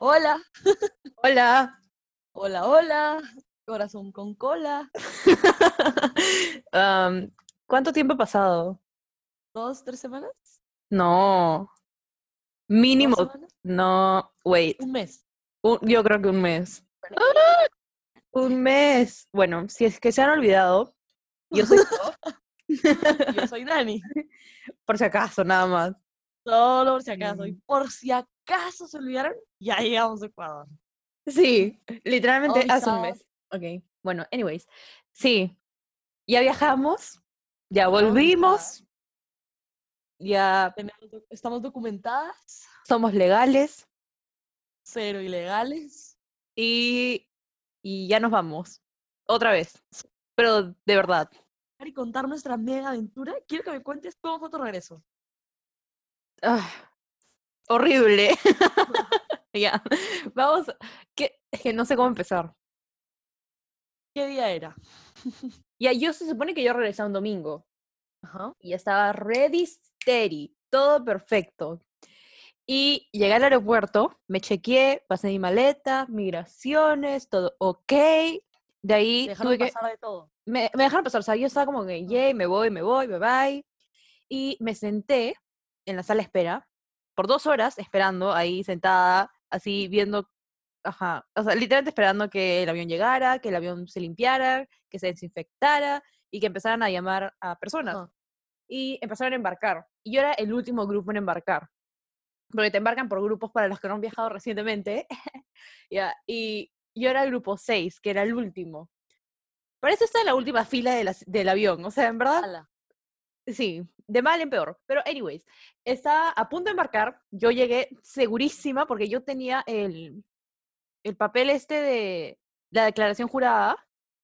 Hola, Hola. hola, hola, corazón con cola. Am, ¿cuánto tiempo ha pasado? ¿Dos, tres semanas? No. ¿Dos Mínimo. No. Wait. Un mes. un- yo creo que un mes. Bueno, Un mes. Bueno, si es que se han olvidado, yo soy yo, Yo soy Dani. por si acaso, nada más. Solo por si acaso. Y Mm. por si acaso se olvidaron, ya llegamos a Ecuador. Sí, literalmente hace un mes. Ok. Bueno, anyways. Sí. Ya viajamos. Ya volvimos. Ya estamos documentadas, somos legales. cero ilegales. Y, y ya nos vamos. Otra vez. Pero de verdad. Y contar nuestra mega aventura. Quiero que me cuentes cómo fue tu regreso. Ah, horrible. Ya. Vamos. Que, es que no sé cómo empezar. ¿Qué día era? Ya, yo se supone que yo regresé un domingo. Ajá. Y estaba ready, steady. Todo perfecto. Y llegué al aeropuerto, me chequeé, pasé mi maleta, migraciones, todo ok. De ahí Dejaron tuve que. pasar de todo. me, me dejaron pasar, o sea, yo estaba como que, yay, me voy, me voy, bye bye. Y me senté en la sala de espera por dos horas esperando ahí sentada, así viendo, ajá, o sea, literalmente esperando que el avión llegara, que el avión se limpiara, que se desinfectara y que empezaran a llamar a personas. Ajá. Y empezaron a embarcar. Y yo era el último grupo en embarcar. Porque te embarcan por grupos para los que no han viajado recientemente. ya Y yo era el grupo 6, que era el último. Parece estar en la última fila de la- del avión. O sea, en verdad, Ala. Sí, de mal en peor. Pero, anyways, estaba a punto de embarcar. Yo llegué segurísima porque yo tenía el, el papel este de la declaración jurada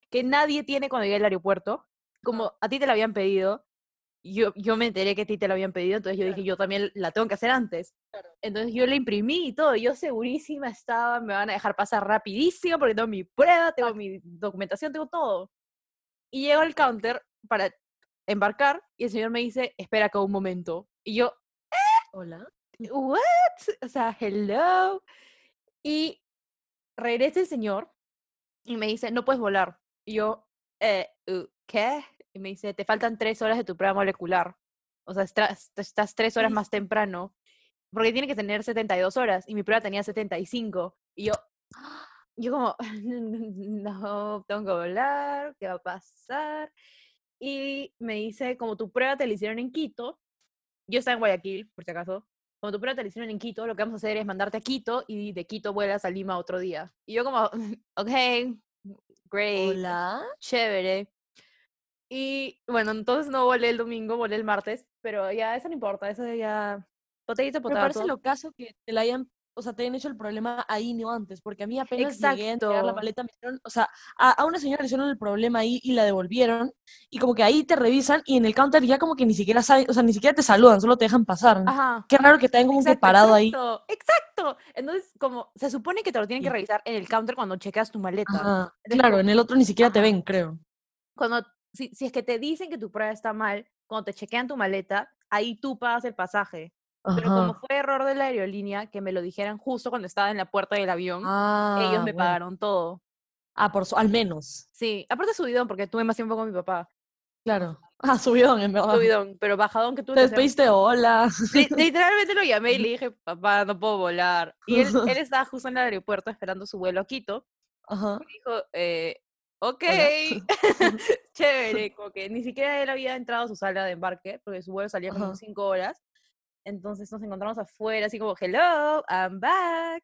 que nadie tiene cuando llegué al aeropuerto. Como a ti te la habían pedido, yo, yo me enteré que a ti te la habían pedido, entonces yo dije, yo también la tengo que hacer antes. Claro. Entonces yo la imprimí y todo, yo segurísima estaba, me van a dejar pasar rapidísimo porque tengo mi prueba, tengo mi documentación, tengo todo. Y llego al counter para embarcar y el señor me dice, espera acá un momento. Y yo, Hola. ¿what? O sea, hello. Y regresa el señor y me dice, no puedes volar. Y yo, eh, ¿qué? Y me dice, te faltan tres horas de tu prueba molecular. O sea, estás, estás tres horas más temprano. Porque tiene que tener 72 horas y mi prueba tenía 75. Y yo, yo como, no, tengo que volar, ¿qué va a pasar? Y me dice, como tu prueba te la hicieron en Quito, yo estaba en Guayaquil, por si acaso, como tu prueba te la hicieron en Quito, lo que vamos a hacer es mandarte a Quito y de Quito vuelas a Lima otro día. Y yo como, ok, great, Hola. chévere. Y bueno, entonces no volé el domingo, volé el martes, pero ya eso no importa, eso ya... Potato, Me parece lo caso que te la hayan, o sea, te hayan hecho el problema ahí no antes, porque a mí apenas llegué a entregar la Exacto. maleta, me hicieron, o sea, a, a una señora le hicieron el problema ahí y la devolvieron, y como que ahí te revisan y en el counter ya como que ni siquiera saben, o sea, ni siquiera te saludan, solo te dejan pasar. Ajá. Qué raro que te hayan como que Exacto, parado ahí. exacto, exacto. Entonces, como se supone que te lo tienen que revisar en el counter cuando chequeas tu maleta. Ajá, Claro, en el otro ni siquiera te Ajá. ven, creo. cuando si, si es que te dicen que tu prueba está mal, cuando te chequean tu maleta, ahí tú pagas el pasaje. Pero como fue error de la aerolínea que me lo dijeran justo cuando estaba en la puerta del avión, ellos Ah, me bueno. pagaron todo. Ah, por su- al menos. Sí, aparte subidón porque tuve más tiempo con mi papá. Claro. Ah, subidón, en verdad. Subidón, pero bajadón que tuve Te despediste, hola. Li- Literalmente lo llamé y le dije, papá, no puedo volar. Y él, él estaba justo en el aeropuerto esperando su vuelo a Quito. Ajá. Me dijo, eh, ok, chévere, como que ni siquiera él había entrado a su sala de embarque, porque su vuelo salía como cinco horas. Entonces nos encontramos afuera, así como, hello, I'm back.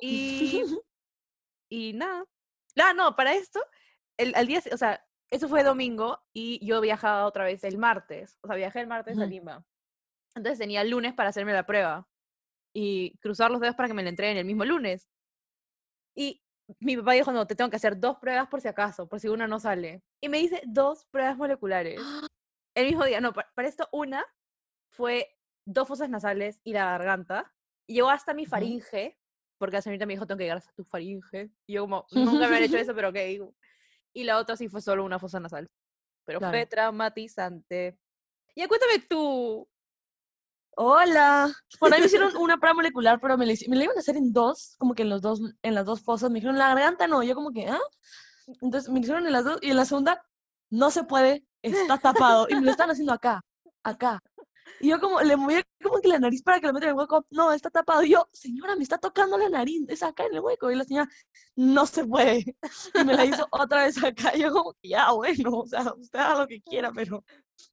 Y, y nada. Ah, no, para esto, el, al día, o sea, eso fue domingo y yo viajaba otra vez el martes. O sea, viajé el martes a. Lima. Entonces tenía el lunes para hacerme la prueba y cruzar los dedos para que me la entreguen el mismo lunes. Y mi papá dijo, no, te tengo que hacer dos pruebas por si acaso, por si una no sale. Y me hice dos pruebas moleculares. El mismo día, no, pa- para esto una fue dos fosas nasales y la garganta. Y llegó hasta mi faringe, porque la señorita me dijo, tengo que llegar hasta tu faringe. Y yo como, nunca me han hecho eso, pero ok. Y la otra sí fue solo una fosa nasal. Pero fue Claro. traumatizante. Ya cuéntame tú. Hola. Bueno, ahí me hicieron una prueba molecular, pero me la, me la iban a hacer en dos, como que en los dos, en las dos fosas. Me dijeron, la garganta no. Yo como que, ¿ah? Entonces me hicieron en las dos y en la segunda, no se puede, está tapado. Y me lo están haciendo acá, acá. Y yo como, le movía como que la nariz para que lo metan en el hueco. No, está tapado. Y yo, señora, me está tocando la nariz, es acá en el hueco. Y la señora, no se puede. Y me la hizo otra vez acá. Y yo como, ya, bueno, o sea, usted haga lo que quiera, pero, o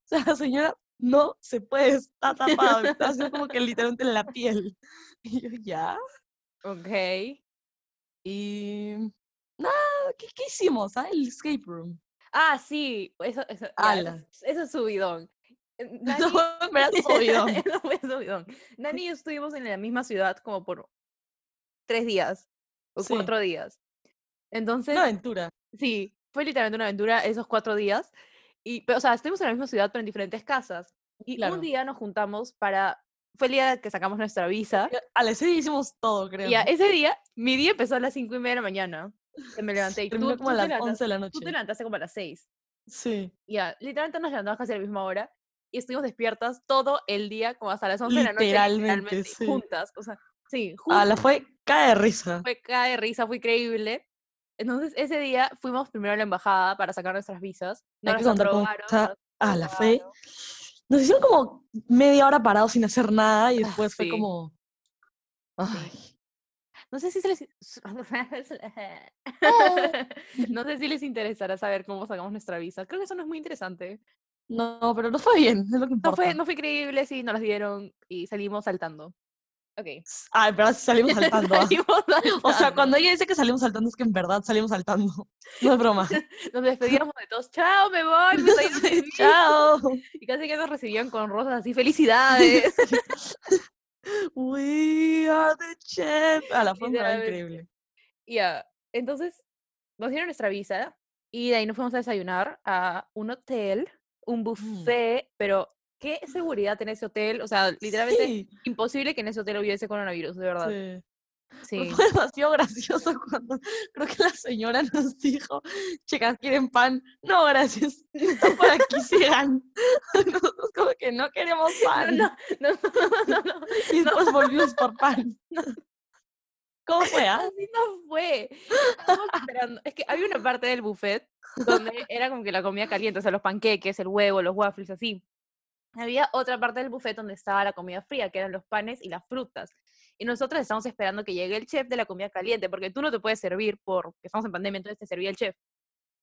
sea, señora, no se puede, está tapado. Está haciendo como que literalmente en la piel. Y yo, ya. Ok. Y nada, ¿qué, qué hicimos? ah? El escape room. Ah, sí, eso, eso, ya, eso, es- eso es subidón. Nani-. Eso fue subidón. Nani y yo estuvimos en la misma ciudad como por tres días o Sí. cuatro días. Entonces, Una aventura. sí, fue literalmente una aventura esos cuatro días. Y, pero, o sea, estuvimos en la misma ciudad, pero en diferentes casas. Y Claro. un día nos juntamos para. Fue el día que sacamos nuestra visa. A las seis hicimos todo, creo. Y ya, ese día, mi día empezó a las cinco y media de la mañana. Que me levanté. Y tú, como a tú te las levantas- 11 de la Tú noche. te levantaste como a las seis. Sí, Ya, literalmente nos levantamos casi a la misma hora y estuvimos despiertas todo el día, como hasta las 11 de la noche, Literalmente, sí. juntas. O sea, sí, juntas. la fue cae de risa. Fue cae de risa, fue increíble. Entonces, ese día fuimos primero a la embajada para sacar nuestras visas. No nos aprobaron, está no nos a la fe. Nos hicieron como media hora parados sin hacer nada y Ah, después fue como. Ay, No sé si se les... no sé si les interesará saber cómo sacamos nuestra visa. Creo que eso no es muy interesante. No, pero no fue bien, es lo que No fue, no fue increíble, sí, nos las dieron y salimos saltando. Ok. Ay, pero sí salimos saltando. ah. Salimos O sea, saltando. cuando ella dice que salimos saltando es que en verdad salimos saltando. No es broma. Nos despedíamos de todos. Chao, me voy. me estoy yendo de mí". Chao. Y casi que nos recibían con rosas así, felicidades. We are the champ. A la en verdad Literalmente. increíble. Ya, entonces nos dieron nuestra visa y de ahí nos fuimos a desayunar a un hotel, un buffet, pero ¿qué seguridad en ese hotel? O sea, literalmente Sí, imposible que en ese hotel hubiese coronavirus, de verdad. sí. Sí. Pero Fue demasiado gracioso cuando creo que la señora nos dijo, chicas, ¿quieren pan? No, gracias. Está por aquí, sigan. Nosotros como que no queremos No, pan. no, no, no, no, no. Y después volvimos por pan. ¿Cómo fue, ah? Así no fue. Estábamos esperando. Es que había una parte del buffet donde era como que la comida caliente, o sea, los panqueques, el huevo, los waffles, así. Había otra parte del buffet donde estaba la comida fría, que eran los panes y las frutas. Y nosotros estamos esperando que llegue el chef de la comida caliente, porque tú no te puedes servir porque estamos en pandemia, entonces te servía el chef.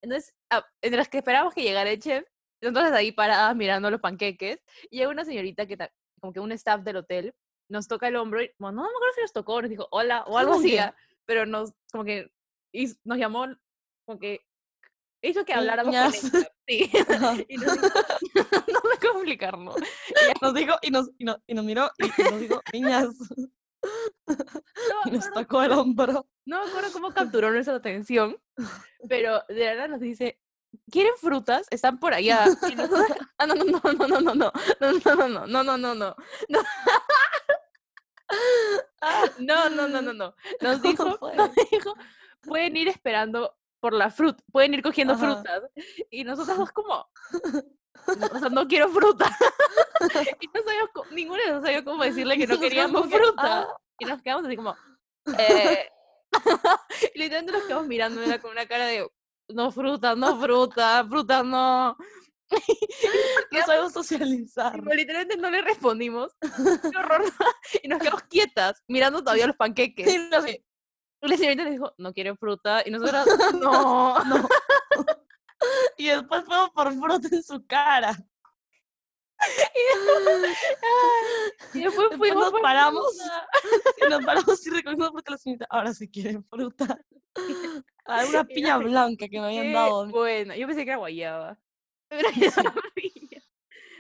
Entonces, ah, entre las que esperábamos que llegara el chef, entonces ahí paradas mirando los panqueques, y llega una señorita que, como que un staff del hotel, nos toca el hombro y, bueno, no me acuerdo si nos tocó, nos dijo hola o algo ¿Cómo así, ah, pero nos, como que, hiz- nos llamó, como que hizo que habláramos con. Sí. Y nos dijo, no sé cómo explicarlo. Nos dijo y nos, y nos, y nos miró y y nos dijo, niñas, No y nos tocó el hombro. No me acuerdo cómo capturó nuestra atención, pero de verdad nos dice, ¿quieren frutas? Están por allá. Y nosotros, ah, no, no, no, no, no, no, no, no, no, no, no, no, no, no, no, Ah, no, no, no, no, no. Nos ¿cómo dijo, nos dijo, pueden ir esperando por la fruta, pueden ir cogiendo Ajá. frutas. Y nosotros dos como, "No, o sea, no quiero fruta. Y no sabíamos, ninguno de nosotros sabía cómo decirle que no queríamos fruta. "Ah". Y nos quedamos así como, eh. y literalmente nos quedamos mirando con una cara de, no fruta, no fruta, fruta no. No sabemos socializar. Tipo, literalmente no le respondimos. Qué horror. Y nos quedamos quietas, mirando todavía los panqueques. Y no sé, Y la señorita nos dijo, no quieren fruta. Y nosotros, no. no. Y después fuimos por fruta en su cara. Y después Después fuimos nos paramos. Y nos paramos y recogimos porque la señorita ahora sí quieren fruta. Ah, una piña blanca que me habían dado. buena. Yo pensé que era guayaba. Pero era piña.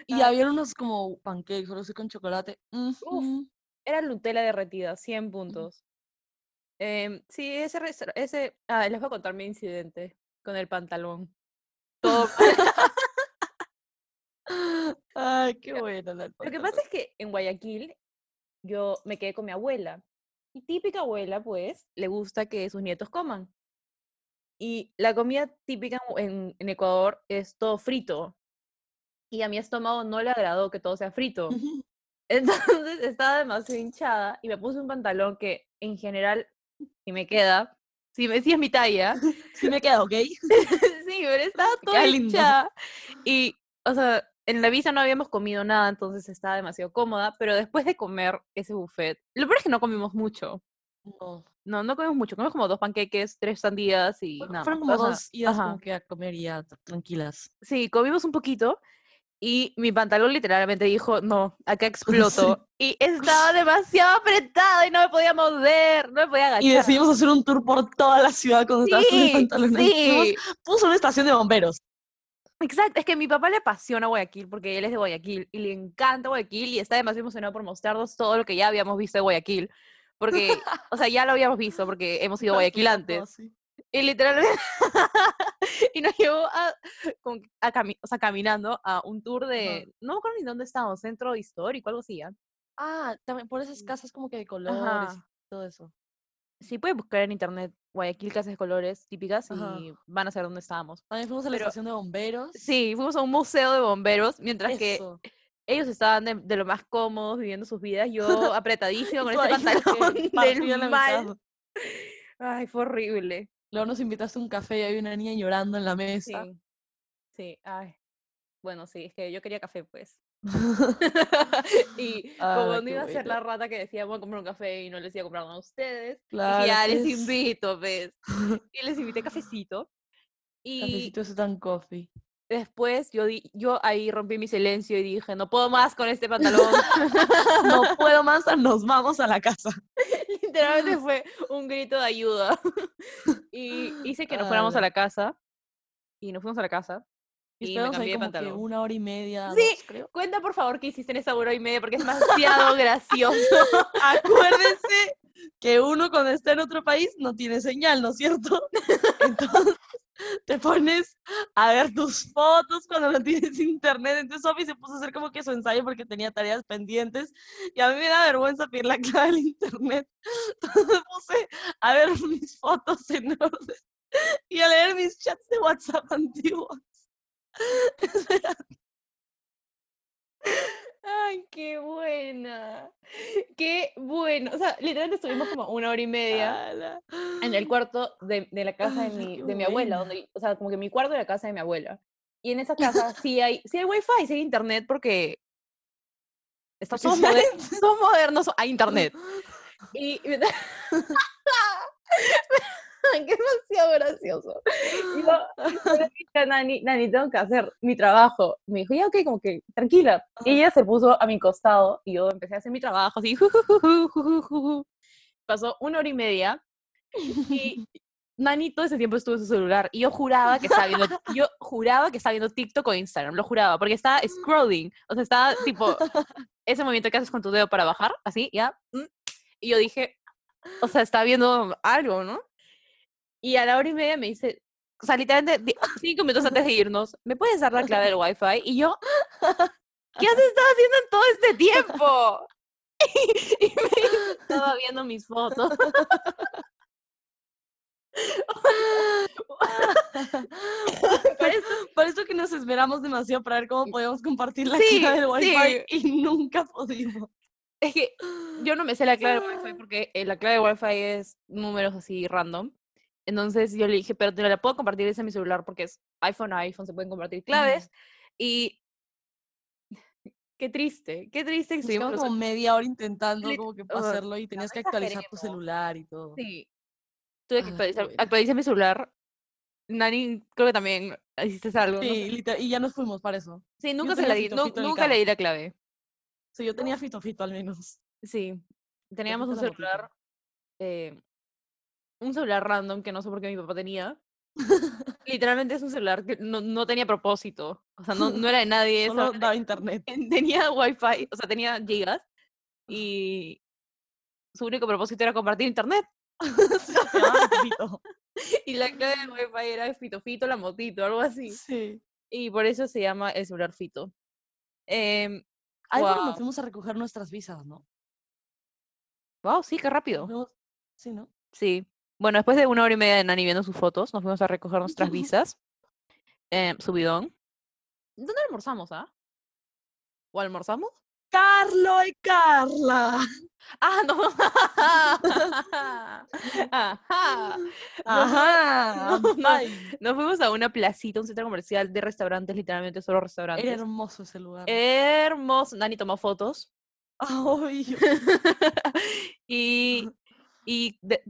Y Ah. había unos como pancakes, solo sé con chocolate. Ujú. Era Nutella derretida, 100 puntos. Em, sí, ese, ese, ah, les voy a contar mi incidente con el pantalón. Todo Ay, qué la Lo que pasa es que en Guayaquil yo me quedé con mi abuela. Y típica abuela, pues, le gusta que sus nietos coman. Y la comida típica en, en Ecuador es todo frito. Y a mi estómago no le agradó que todo sea frito. Entonces estaba demasiado hinchada y me puse un pantalón que en general, si me queda, si me si es mi talla, Sí me queda, ¿ok? sí, pero estaba toda hinchada. Y, o sea, en la visa no habíamos comido nada, entonces estaba demasiado cómoda, pero después de comer ese buffet, lo peor es que no comimos mucho. No. No, no comimos mucho, comimos como dos panqueques, tres sandías y Fueron- nada. Fueron como O sea, dos idas como que a comer y ya tranquilas. Sí, comimos un poquito y mi pantalón literalmente dijo, no, acá explotó. Y estaba demasiado apretado y no me podía mover, no me podía agachar. Y decidimos hacer un tour por toda la ciudad cuando estabas con el Sí. Fuimos- sí, Puso una estación de bomberos. exacto. Es que a mi papá le apasiona Guayaquil porque él es de Guayaquil y le encanta Guayaquil y está demasiado emocionado por mostrarnos todo lo que ya habíamos visto de Guayaquil. Porque, o sea, ya lo habíamos visto porque hemos ido a Guayaquil antes. Y literalmente, y nos llevó a, que a cami- o sea, caminando a un tour de, no me acuerdo ni dónde estábamos, centro histórico, algo así, ¿ya? Ah, también por esas casas como que de colores y Ajá. todo eso. Sí, puedes buscar en internet Guayaquil casas de colores típicas Ajá. y van a saber dónde estábamos. También fuimos a la Pero- estación de bomberos. Sí, fuimos a un museo de bomberos, mientras que Eso. ellos estaban de, de lo más cómodos viviendo sus vidas, yo apretadísimo con ese que pantalón del mal. Ay, fue horrible. Luego nos invitaste a un café y había una niña llorando en la Sí, mesa. sí, ay. Bueno, sí, es que yo quería café, pues. y Ah, como no iba a ser la rata que decía, voy a comprar un café y no les iba a comprar uno a ustedes, dije, Claro, ya les pues. invito, pues. Y les invité cafecito. Y Cafecito ese tan coffee. después yo, di- yo ahí rompí mi silencio y dije, no puedo más con este pantalón. No puedo más, nos vamos a la casa. Literalmente fue un grito de ayuda. y hice que nos fuéramos a la casa. Y nos fuimos a la casa. Y Y me ahí cambié de como que pantalón. una hora y media, Sí. dos, creo. Cuenta por favor qué hiciste en esa hora y media porque es demasiado gracioso. Acuérdense que uno cuando está en otro país no tiene señal, ¿no es cierto? Entonces te pones a ver tus fotos cuando no tienes internet. Entonces Sofi se puso a hacer como que su ensayo porque tenía tareas pendientes y a mí me da vergüenza pedir la clave del internet. Entonces me puse a ver mis fotos en orden y a leer mis chats de WhatsApp antiguos. Ay, qué buena. Qué bueno. O sea, literalmente estuvimos como una hora y media Ala. en el cuarto de, de la casa de mi, qué de mi abuela, donde, o sea, como que mi cuarto de la casa de mi abuela. Y en esa casa sí hay, sí hay wifi, sí hay internet porque somos, hay moder- somos modernos, hay internet. Y, Qué demasiado gracioso. Y yo, yo le dije a Nani, Nani, tengo que hacer mi trabajo. Me dijo, ya, ok, como que tranquila. Y ella se puso a mi costado y yo empecé a hacer mi trabajo así. ju, ju, ju. Pasó una hora y media y Nani todo ese tiempo estuvo en su celular y yo juraba que estaba viendo, yo juraba que estaba viendo TikTok o Instagram, lo juraba, porque estaba scrolling, o sea, estaba tipo, ese movimiento que haces con tu dedo para bajar, así, ya, mm, y yo dije, o sea, estaba viendo algo, ¿no? Y a la hora y media me dice, o sea, literalmente cinco minutos antes de irnos, ¿me puedes dar la clave del wifi? Y yo, ¿qué has estado haciendo en todo este tiempo? y me dice, estaba viendo mis fotos. Por eso, por eso que nos esperamos demasiado para ver cómo podíamos compartir la Sí, clave del wifi sí. y nunca pudimos. Es que yo no me sé la clave del wifi porque eh, la clave del wifi es números así random. Entonces yo le dije, pero te la puedo compartir desde mi celular porque es iPhone a iPhone, se pueden compartir claves. Y qué triste, qué triste que Nos estuvimos los como media hora intentando Lit- como que hacerlo y tenías no que actualizar tu celular y todo. Sí. Tuve que qué actualizar, actualicé mi celular. Nani, creo que también hiciste algo. no Sí, sé. literal- y ya nos fuimos para eso. Sí, nunca se la di, nunca le di la clave. Sí, yo tenía fito fito al menos. Sí. Teníamos un celular, eh, un celular random que no sé por qué mi papá tenía. Literalmente es un celular que no, no tenía propósito. O sea, no, no era de nadie. Solo daba internet. tenía wifi, o sea, tenía gigas. Y su único propósito era compartir internet. Y la clave del wifi era Fito Fito, la motito, algo así. Sí. Y por eso se llama el celular Fito. Em, Ahí cuando Guau. fuimos a recoger nuestras visas, ¿no? wow, sí, qué Nos rápido. Sí, ¿no? Sí. Bueno, después de una hora y media de Nani viendo sus fotos, nos fuimos a recoger nuestras visas. em, subidón. ¿Dónde almorzamos, ah? ¿O almorzamos? Carlo y Carla. Ah, no. Ajá. Ajá. no, no. ay, Nos fuimos a una placita, un centro comercial de restaurantes, literalmente solo restaurantes. Era hermoso ese lugar. Hermoso. Dani tomó fotos. Ay, y. Y. de-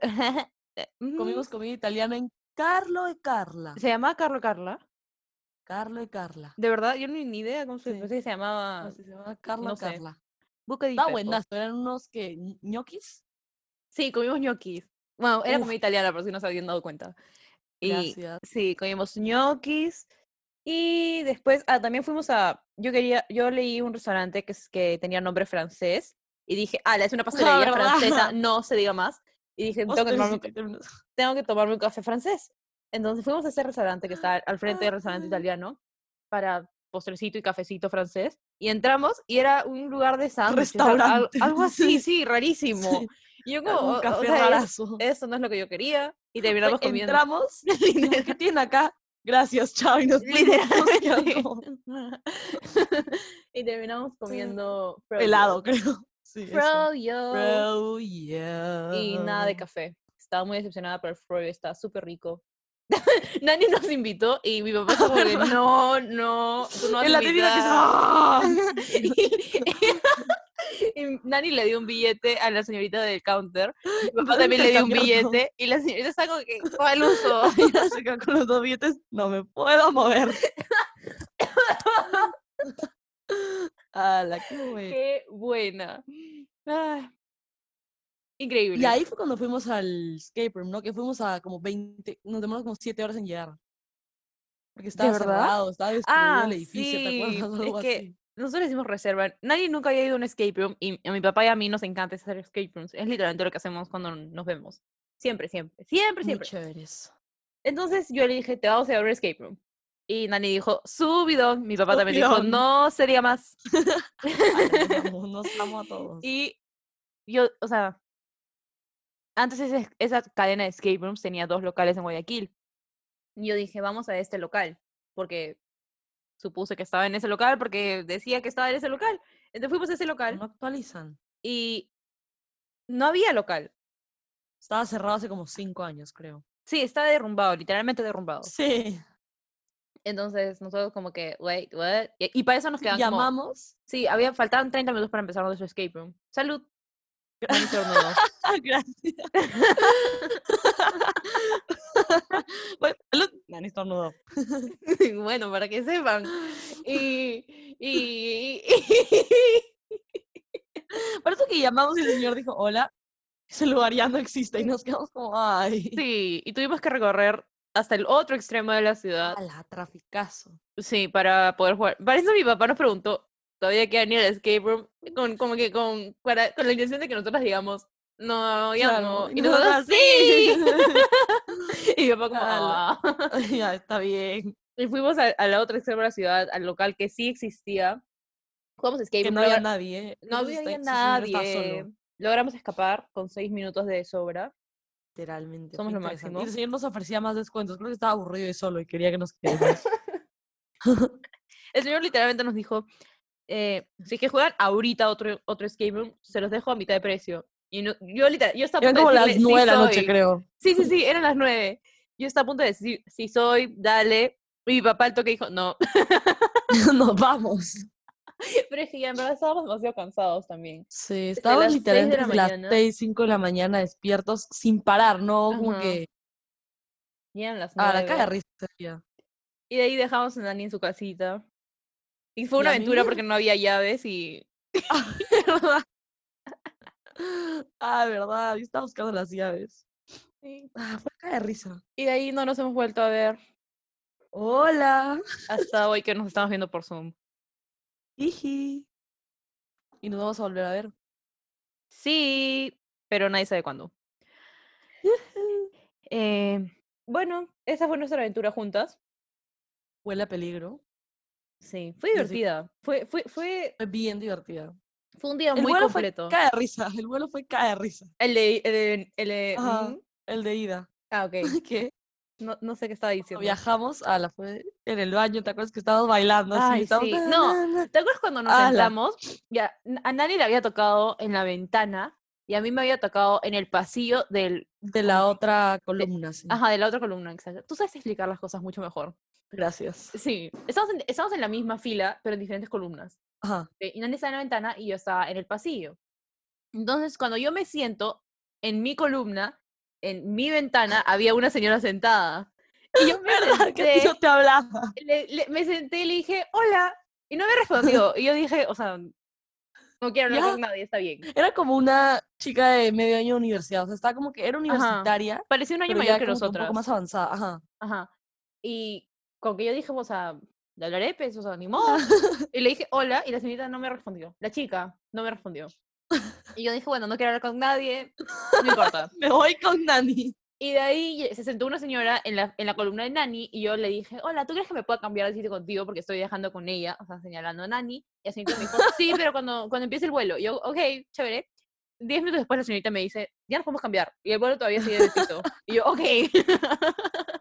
comimos comida italiana en Carlo y Carla. ¿Se llamaba Carlo Carla? Carlo y Carla. De verdad, yo ni, ni idea cómo se, Sí. se llamaba. Así se llama Carlo no y. Carla. Estaba Beppo. buenazo. Eran unos que ñoquis. Sí, comimos ñoquis. Bueno, era Uf. comida italiana, por si no se habían dado cuenta. Y Gracias. sí, comimos ñoquis. Y después, ah, también fuimos a. Yo quería, yo leí un restaurante que, que tenía nombre francés. Y dije, ah, es una pastelería francesa, no se diga más. Y dije, tengo que, tomarme, tengo que tomarme un café francés. Entonces fuimos a ese restaurante que está al frente del restaurante Ah. italiano para postrecito y cafecito francés. Y entramos y era un lugar de al- Restaurante. Algo así, sí, rarísimo. Sí, Y yo como, un o- o café sea, rarazo. eso no es lo que yo quería. Y terminamos comiendo. Entramos. ¿Qué tienen acá? Gracias, chao. Y nos Literalmente. y terminamos comiendo. Helado, creo. Sí. Froyo. Froyo. Y nada de café. Estaba muy decepcionada por el froyo, está súper rico. Nani nos invitó y mi papá como que, no, no, tú no vas En la típica que invitar". ¡ah! y, y Nani le dio un billete a la señorita del counter. Mi papá también le dio un billete y la señorita está como que, ¿cuál uso? Se quedó con los dos billetes. No me puedo mover. ¡Hala, qué bueno! Qué buena. Ay, Increíble. Y ahí fue cuando fuimos al escape room, ¿no? Que fuimos a como 20, nos demoramos como 7 horas en llegar. Porque estaba cerrado, estaba destruido Ah, el edificio, ¿te sí, acuerdas? es Algo que así. Nosotros hicimos reserva. Nadie nunca había ido a un escape room y a mi papá y a mí nos encanta hacer escape rooms. Es literalmente lo que hacemos cuando nos vemos. Siempre, siempre, siempre, Muy siempre. chéveres. Entonces yo le dije, te vamos a llevar a un escape room. Y Nani dijo, subidón. Mi papá también dijo, no sería más. Ay, nos amo, nos amo a todos. Y yo, o sea, antes ese- esa cadena de escape rooms tenía dos locales en Guayaquil. Y yo dije, vamos a este local, porque supuse que estaba en ese local, porque decía que estaba en ese local. Entonces fuimos a ese local No actualizan. y no había local. Estaba cerrado hace como 5 años, creo. Sí, estaba derrumbado, literalmente derrumbado. Sí. Entonces nosotros como que, wait, what? Y, y para eso nos quedan como... Llamamos. Sí, había, faltaban 30 minutos para empezar nuestro escape room. Salud. Gracias. bueno, salud. Bueno, para que sepan. Y, y, Por eso que llamamos y el señor dijo, hola, ese lugar ya no existe. Y nos quedamos como, ay. sí, y tuvimos que recorrer hasta el otro extremo de la ciudad. la traficazo. Sí, para poder jugar. Para eso mi papá nos preguntó, ¿todavía queda ni el escape room? Con, como que con, para, con la intención de que nosotros digamos, no, ya Claro, no. y nosotros, nosotras, sí. y mi papá como. "Ah". ya, está bien. Y fuimos a, a la otra extremo de la ciudad, al local que sí existía. Jugamos escape Que room. no había nadie. No había nadie. Logramos escapar con seis minutos de sobra. Literalmente. Somos lo máximo. Y el señor nos ofrecía más descuentos. Creo que estaba aburrido y solo y quería que nos quedemos. El señor literalmente nos dijo, eh, si es que juegan ahorita otro, otro escape room, se los dejo a mitad de precio. Y no- yo literal, yo estaba a Eran punto de como las decirle, nueve de "Sí la noche, soy". creo. Sí, sí, sí, eran las nueve. Yo estaba a punto de decir, si soy, dale. Y mi papá al toque dijo, no. nos vamos. Pero es que ya en verdad estábamos demasiado cansados también. Sí, estábamos literalmente desde las mañana. 6, 5 de la mañana despiertos sin parar, ¿no? Como que. Y eran las Ah, la caga risa día. Y de ahí dejamos a Nani en su casita. Y fue una ¿Y a aventura porque no había llaves y ¿Verdad? Ah, verdad. Yo estaba buscando las llaves. Sí. Ah, fue caga de risa. Y de ahí no nos hemos vuelto a ver Hola. hasta hoy que nos estamos viendo por Zoom. Jiji. Y nos vamos a volver a ver. Sí, pero nadie sabe cuándo. Eh, bueno, esa fue nuestra aventura juntas. Huele a peligro. Sí, fue sí. divertida. Fue, fue, fue, Fue bien divertida. fue un día El muy vuelo completo. fue de risa. El vuelo fue caga de risa. El de, el de, el de- mm, El de ida. Ah, ok. ¿Qué? No, no sé qué estaba diciendo. Viajamos a la fue en el baño, ¿te acuerdas que estábamos bailando? así, Ay, estábamos, sí. No. ¿Te acuerdas cuando nos Ala. sentamos? Ya, a Nani le había tocado en la ventana y a mí me había tocado en el pasillo del, De la otra columna, sí. ajá, de la otra columna, exacto. Tú sabes explicar las cosas mucho mejor. Gracias. Sí, estamos en, estamos en la misma fila, pero en diferentes columnas. Ajá. Y Nani estaba en la ventana y yo estaba en el pasillo. Entonces, cuando yo me siento en mi columna, en mi ventana, había una señora sentada. Y yo me ¿Verdad que a ti senté, no te hablaba? le- le- me senté y le dije, hola. Y no me respondió. Y yo dije, o sea, no quiero hablar con nadie, está bien. Era como una chica de medio año de universidad, o sea, estaba como que era universitaria, Parecía un año mayor que que un nosotras. poco más avanzada, ajá. Ajá. Y con que yo dije, o sea, le hablaré, pues, o sea, ni modo. Y le dije, hola, y la señorita no me respondió. La chica no me respondió. Y yo dije, bueno, no quiero hablar con nadie, no importa. Me voy con Nani. Y de ahí se sentó una señora en la, en la columna de Nani y yo le dije, hola, ¿tú crees que me pueda cambiar de sitio contigo porque estoy viajando con ella? O sea, señalando a Nani. Y la señorita me dijo, sí, pero cuando, cuando empiece el vuelo. Y yo, ok, chévere. Diez minutos después la señorita me dice, ya nos podemos cambiar. Y el vuelo todavía sigue en el piso. Y yo, ok.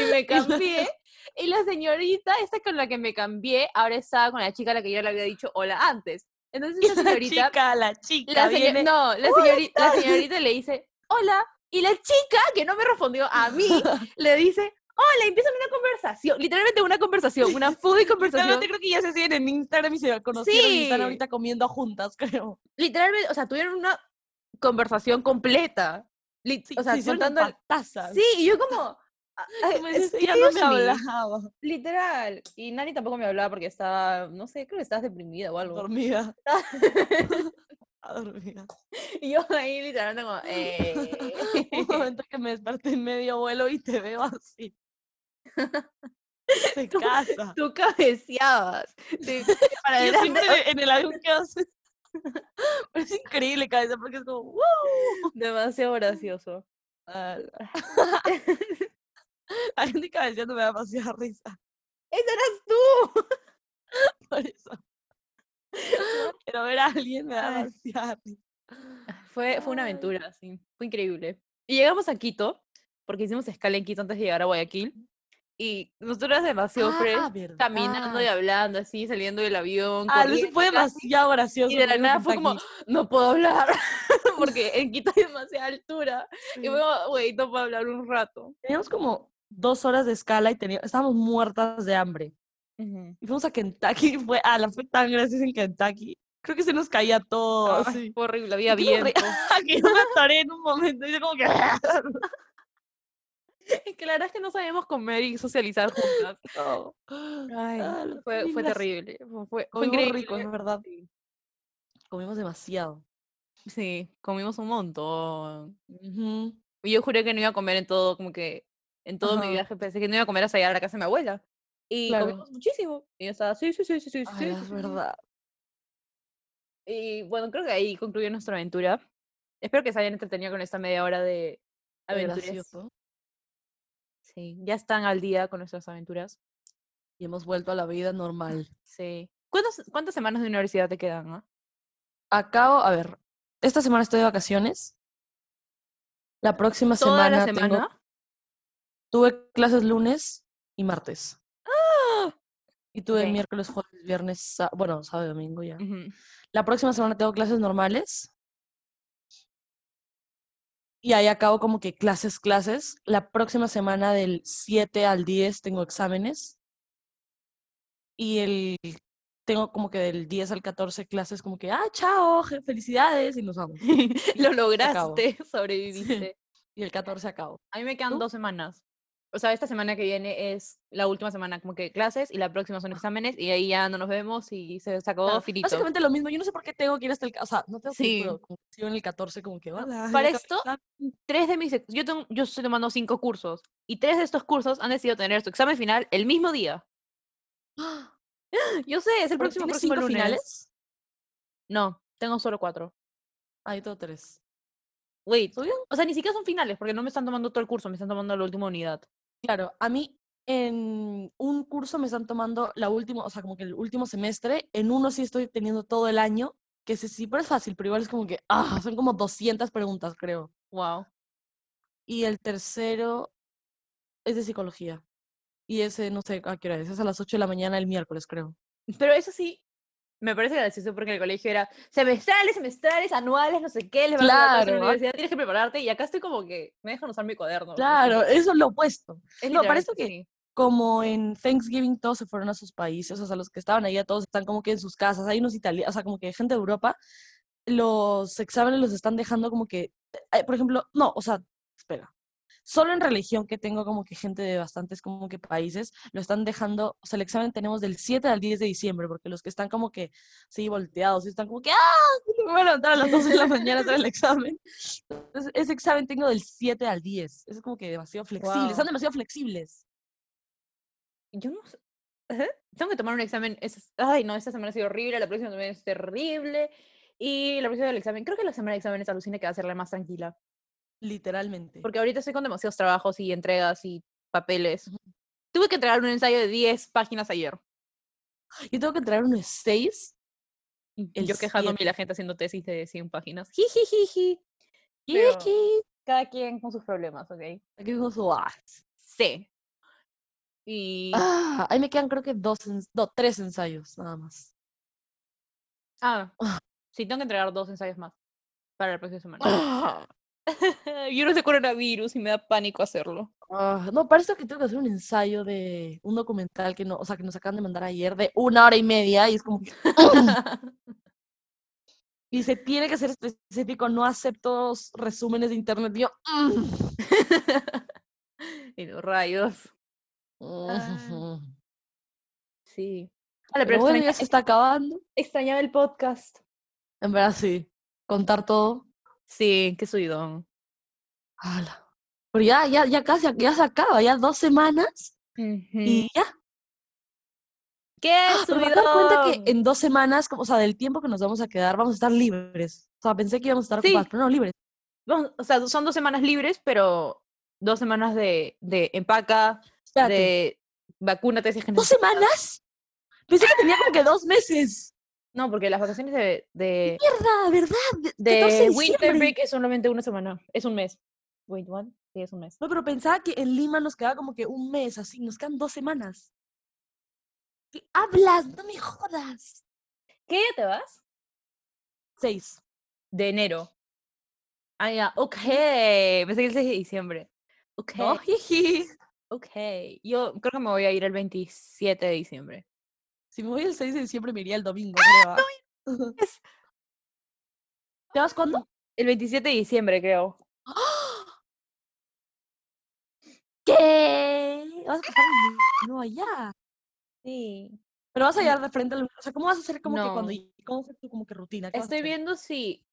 y me cambié. Y la señorita, esta con la que me cambié, ahora estaba con la chica a la que yo le había dicho hola antes. Entonces la la señorita chica, la chica la señor- viene. no, la, señori- la señorita le dice, hola, y la chica, que no me respondió a mí, le dice, hola, y empiezan una conversación, literalmente una conversación, una foodie conversación, Realmente creo que ya se siguen en Instagram y se conocieron y están Sí. ahorita comiendo juntas, creo. literalmente, o sea, tuvieron una conversación completa, Sí, o sea, el- patazas. sí, y yo como, "Ah, ah, excuse ella no me me", hablaba, literal, y Nani tampoco me hablaba porque estaba, no sé, creo que estabas deprimida o algo, dormida. Estaba dormida. y yo ahí literalmente como, eh... Un momento que me desperté en medio vuelo y te veo así. Se casa. Tú cabeceabas. te- para Yo siempre en el avión que haces. Pero es increíble, cabeza, porque es como, ¡wow! Demasiado gracioso. La gente cabeceando me da demasiada risa. ¡Esa eras tú! Por eso. Pero ver a alguien me da demasiada risa. Fue, fue una aventura, sí. Fue increíble. Y llegamos a Quito, porque hicimos escala en Quito antes de llegar a Guayaquil. Y nosotras demasiado fresh, Ah, caminando y hablando así, saliendo del avión. Ah, eso fue demasiado gracioso. Y de la nada fue como, no puedo hablar, porque en Quito hay demasiada altura. Y Sí. como, güey, no puedo hablar un rato. Teníamos como dos horas de escala y teníamos, estábamos muertas de hambre. Y fuimos a Kentucky, fue, ah, la fue tan graciosa en Kentucky. Creo que se nos caía todo, Ay, así. Fue horrible, había viento. que yo me atoré en un momento y yo como que... Es que la verdad es que no sabíamos comer y socializar juntas. no. Ay, Ah, fue, terrible. Fue, fue, increíble. rico, es verdad. Sí. Comimos demasiado. Sí, comimos un montón. Y yo juré que no iba a comer en todo, como que en todo mi Ajá. viaje pensé que no iba a comer hasta llegar a la casa de mi abuela. Y Claro. comimos muchísimo. Y yo estaba, sí, sí, sí, sí, sí, Ay, sí, es sí, sí". verdad. Y bueno, creo que ahí concluyó nuestra aventura. Espero que se hayan entretenido con esta media hora de aventuras. Sí, ya están al día con nuestras aventuras. Y hemos vuelto a la vida normal. Sí. ¿Cuántas, cuántas semanas de universidad te quedan? ah? Acabo, a ver, esta semana estoy de vacaciones. La próxima ¿Toda la semana, tengo- semana? Tuve clases lunes y martes. Y tuve miércoles, jueves, viernes, bueno, sábado y domingo ya. La próxima semana tengo clases normales. Y ahí acabo como que clases, clases. La próxima semana del 7 al 10 tengo exámenes. Y el tengo como que del 10 al 14 clases como que, ah, chao, felicidades, y nos vamos. Lo lograste, sobreviviste. Y el 14 acabo. A mí me quedan ¿Tú? dos semanas. O sea, esta semana que viene es la última semana como que clases y la próxima son exámenes y ahí ya no nos vemos y se, acabó Claro, finito. Básicamente lo mismo. Yo no sé por qué tengo que ir hasta el... O sea, no tengo que ir, pero como que sigo en el 14 como que, hola. ya Para esto, examen". Tres de mis... Yo, tengo, yo estoy tomando cinco cursos y tres de estos cursos han decidido tener su examen final el mismo día. Yo sé, es el ¿Pero próximo, próximo cinco lunes. finales? No, tengo solo cuatro. Ah, yo tengo tres. Wait, o sea, ni siquiera son finales porque no me están tomando todo el curso, me están tomando la última unidad. Claro, a mí en un curso me están tomando la última, o sea, como que el último semestre, en uno sí estoy teniendo todo el año, que ese sí, pero es fácil, pero igual es como que, ah, son como 200 preguntas, creo. Wow. Y el tercero Es de psicología. Y ese, no sé a qué hora es, es a las 8 de la mañana el miércoles, creo. Pero eso sí, me parece gracioso porque en el colegio era semestrales, semestrales, anuales, no sé qué, les van a la Claro. universidad, tienes que prepararte y acá estoy como que me dejan usar mi cuaderno. Claro, eso es lo opuesto. Es no, parece que como en Thanksgiving todos se fueron a sus países, o sea, los que estaban allá todos están como que en sus casas, hay unos italianos, o sea, como que gente de Europa, los exámenes los están dejando como que, eh, por ejemplo, no, o sea, espera, solo en religión que tengo como que gente de bastantes como que países, lo están dejando, o sea, el examen tenemos del 7 al 10 de diciembre, porque los que están como que, sí, volteados, y están como que, ¡ah! Me voy a levantar a las 12 de la mañana hacer el examen. Entonces, ese examen tengo del 7 al 10, es como que demasiado flexible, Guau. están demasiado flexibles. Yo no sé. Ajá. Tengo que tomar un examen. esa- Ay, no, esta semana ha sido horrible, la próxima también es terrible. Y la próxima del examen, creo que la semana del examen es alucina que va a ser la más tranquila. Literalmente. Porque ahorita estoy con demasiados trabajos y entregas y papeles. Tuve que entregar un ensayo de 10 páginas ayer. Yo tengo que traer unos seis. Y El yo quejándome y la gente haciendo tesis de 100 páginas. Jijijiji. Pero-. Cada quien con sus problemas, ¿ok? Aquí digo su ah. Sí. Y. Ah, ahí me quedan creo que dos, no, tres ensayos nada más. Ah, Ah. sí, tengo que entregar dos ensayos más para la próxima semana. Ah, Yo no sé coronavirus y me da pánico hacerlo. ah, no, parece que tengo que hacer un ensayo de un documental que no, o sea, que nos acaban de mandar ayer de una hora y media y es como y se tiene que ser específico, no acepto resúmenes de internet. Y yo, y los rayos. Ujú. Sí. Vale, Pero pero bueno, extraña- ya se está acabando. extrañaba el podcast. En verdad, sí. Contar todo. Sí, qué subidón. Ala. Pero ya, ya, ya casi, ya se acaba, ya dos semanas y ya. ¡Qué Pero me acabo de dar cuenta subidón! que en dos semanas, como- o sea, del tiempo que nos vamos a quedar, vamos a estar libres. O sea, pensé que íbamos a estar Sí. ocupados, pero no, libres. O sea, son dos semanas libres, pero dos semanas de, de empaca, Espérate, de vacúnate si ¿dos semanas? Pensé que tenía como que dos meses. No, porque las vacaciones de, de, Mierda, ¿verdad? De, 14 de Winter. Break es solamente una semana. Es un mes. Wait, what? Sí, es un mes. No, pero pensaba que en Lima nos quedaba como que un mes, así, nos quedan dos semanas. ¿Qué hablas? No me jodas. ¿Qué día te vas? Seis. De enero. Ah, ya, ok. Pensé que el 6 de diciembre. Ok, ¿No? Jiji. ok. Yo creo que me voy a ir el 27 de diciembre. Si me voy el 6 de diciembre, me iría el domingo, creo. ¿ah? ¿Te vas cuándo? El 27 de diciembre, creo. ¿Qué? Vas a pasar no allá. Sí. Pero vas a llegar de frente al... O sea, ¿cómo vas a hacer como que cuando... ¿Cómo fue tu como que rutina? ¿Qué vas a Estoy viendo si,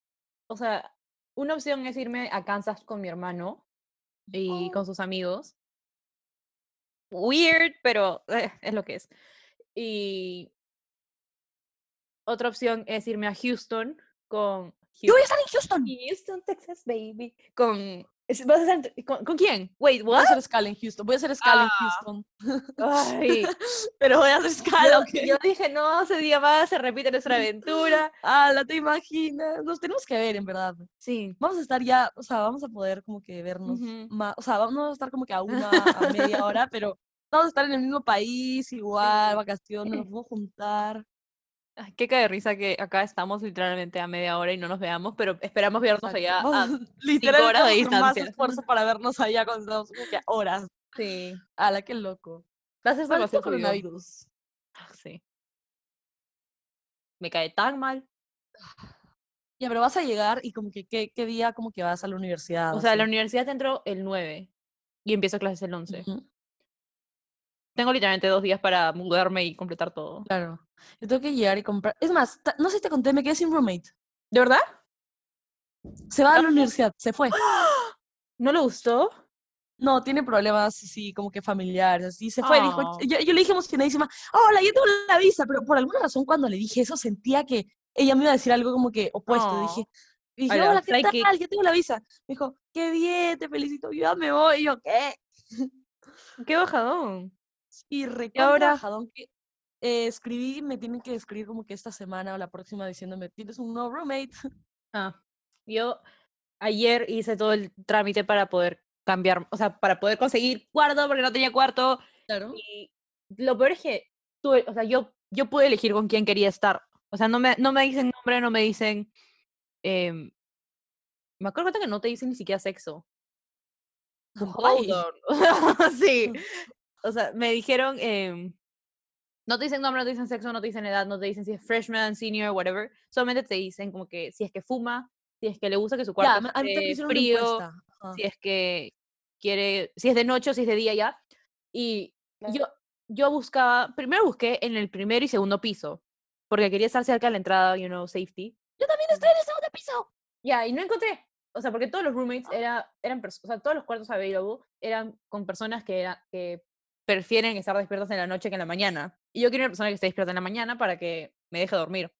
o sea, una opción es irme a Kansas con mi hermano y Oh. con sus amigos. Weird, pero eh, es lo que es. Y otra opción es irme a Houston con Yo voy a estar en Houston. Houston, Texas, baby. Con, ¿vas a estar- con, ¿con quién? Wait, Voy a hacer escala en Houston. Voy a hacer escala en Ah. Houston. Ay, Pero voy a hacer escala, yo, yo dije, no, ese día más se repite nuestra aventura. Ala, te imaginas. Nos tenemos que ver, en verdad. Sí. Vamos a estar ya, o sea, vamos a poder como que vernos más. O sea, vamos a estar como que a una, a media hora, pero vamos a estar en el mismo país, igual, vacaciones, nos podemos juntar. Ay, qué cae de risa que acá estamos literalmente a media hora y no nos veamos, pero esperamos vernos Exacto. allá. Vamos- a- literal, horas de vamos a hacer más distancia. esfuerzo para vernos allá cuando estamos como que a horas. sí. Ala, qué loco. A Maldito demasiado subido. coronavirus. Ah, Sí. Me cae tan mal. Ya, pero vas a llegar y como que, ¿qué, qué día como que vas a la universidad? O sea, a la así? universidad entro el 9 y empiezo clases el 11. Ujú, Tengo literalmente dos días para mudarme y completar todo. Claro. Yo tengo que llegar y comprar. Es más, no sé si te conté, me quedé sin roommate. ¿De verdad? Se va a la No. universidad, se fue. ¿No le gustó? No, tiene problemas así como que familiares, así se fue, dijo, Oh. yo, yo le dije emocionadísima, hola, yo tengo la visa, pero por alguna razón cuando le dije eso sentía que ella me iba a decir algo como que opuesto, Oh. dije, dije, Hola, hola, ¿qué psychic. tal? Yo tengo la visa. Me dijo, qué bien, te felicito, yo ya me voy, y yo, ¿qué? Qué bajadón. Y recontra que eh, escribí, me tienen que escribir como que esta semana o la próxima diciéndome, tienes un nuevo roommate. Ah, yo ayer hice todo el trámite para poder cambiar, o sea, para poder conseguir cuarto porque no tenía cuarto. Claro. Y lo peor es que tuve, o sea, yo, yo pude elegir con quién quería estar. O sea, no me, no me dicen nombre, no me dicen. em, me acuerdo que no te dicen ni siquiera sexo. Hold on. sí. O sea, me dijeron. em, no te dicen nombre, no te dicen sexo, no te dicen edad, no te dicen si es freshman, senior, whatever. Solamente te dicen como que si es que fuma, si es que le gusta que su cuarto también esté frío, si es que quiere, si es de noche o si es de día ya. Y yo, yo buscaba, primero busqué en el primer y segundo piso, porque quería estar cerca de la entrada, you know, safety. Yo también estoy en el segundo piso. Ya, y no encontré. O sea, porque todos los roommates era, eran, o sea, todos los cuartos available eran con personas que, era, que prefieren estar despiertas en la noche que en la mañana. Y yo quiero una persona que esté despierta en la mañana para que me deje dormir.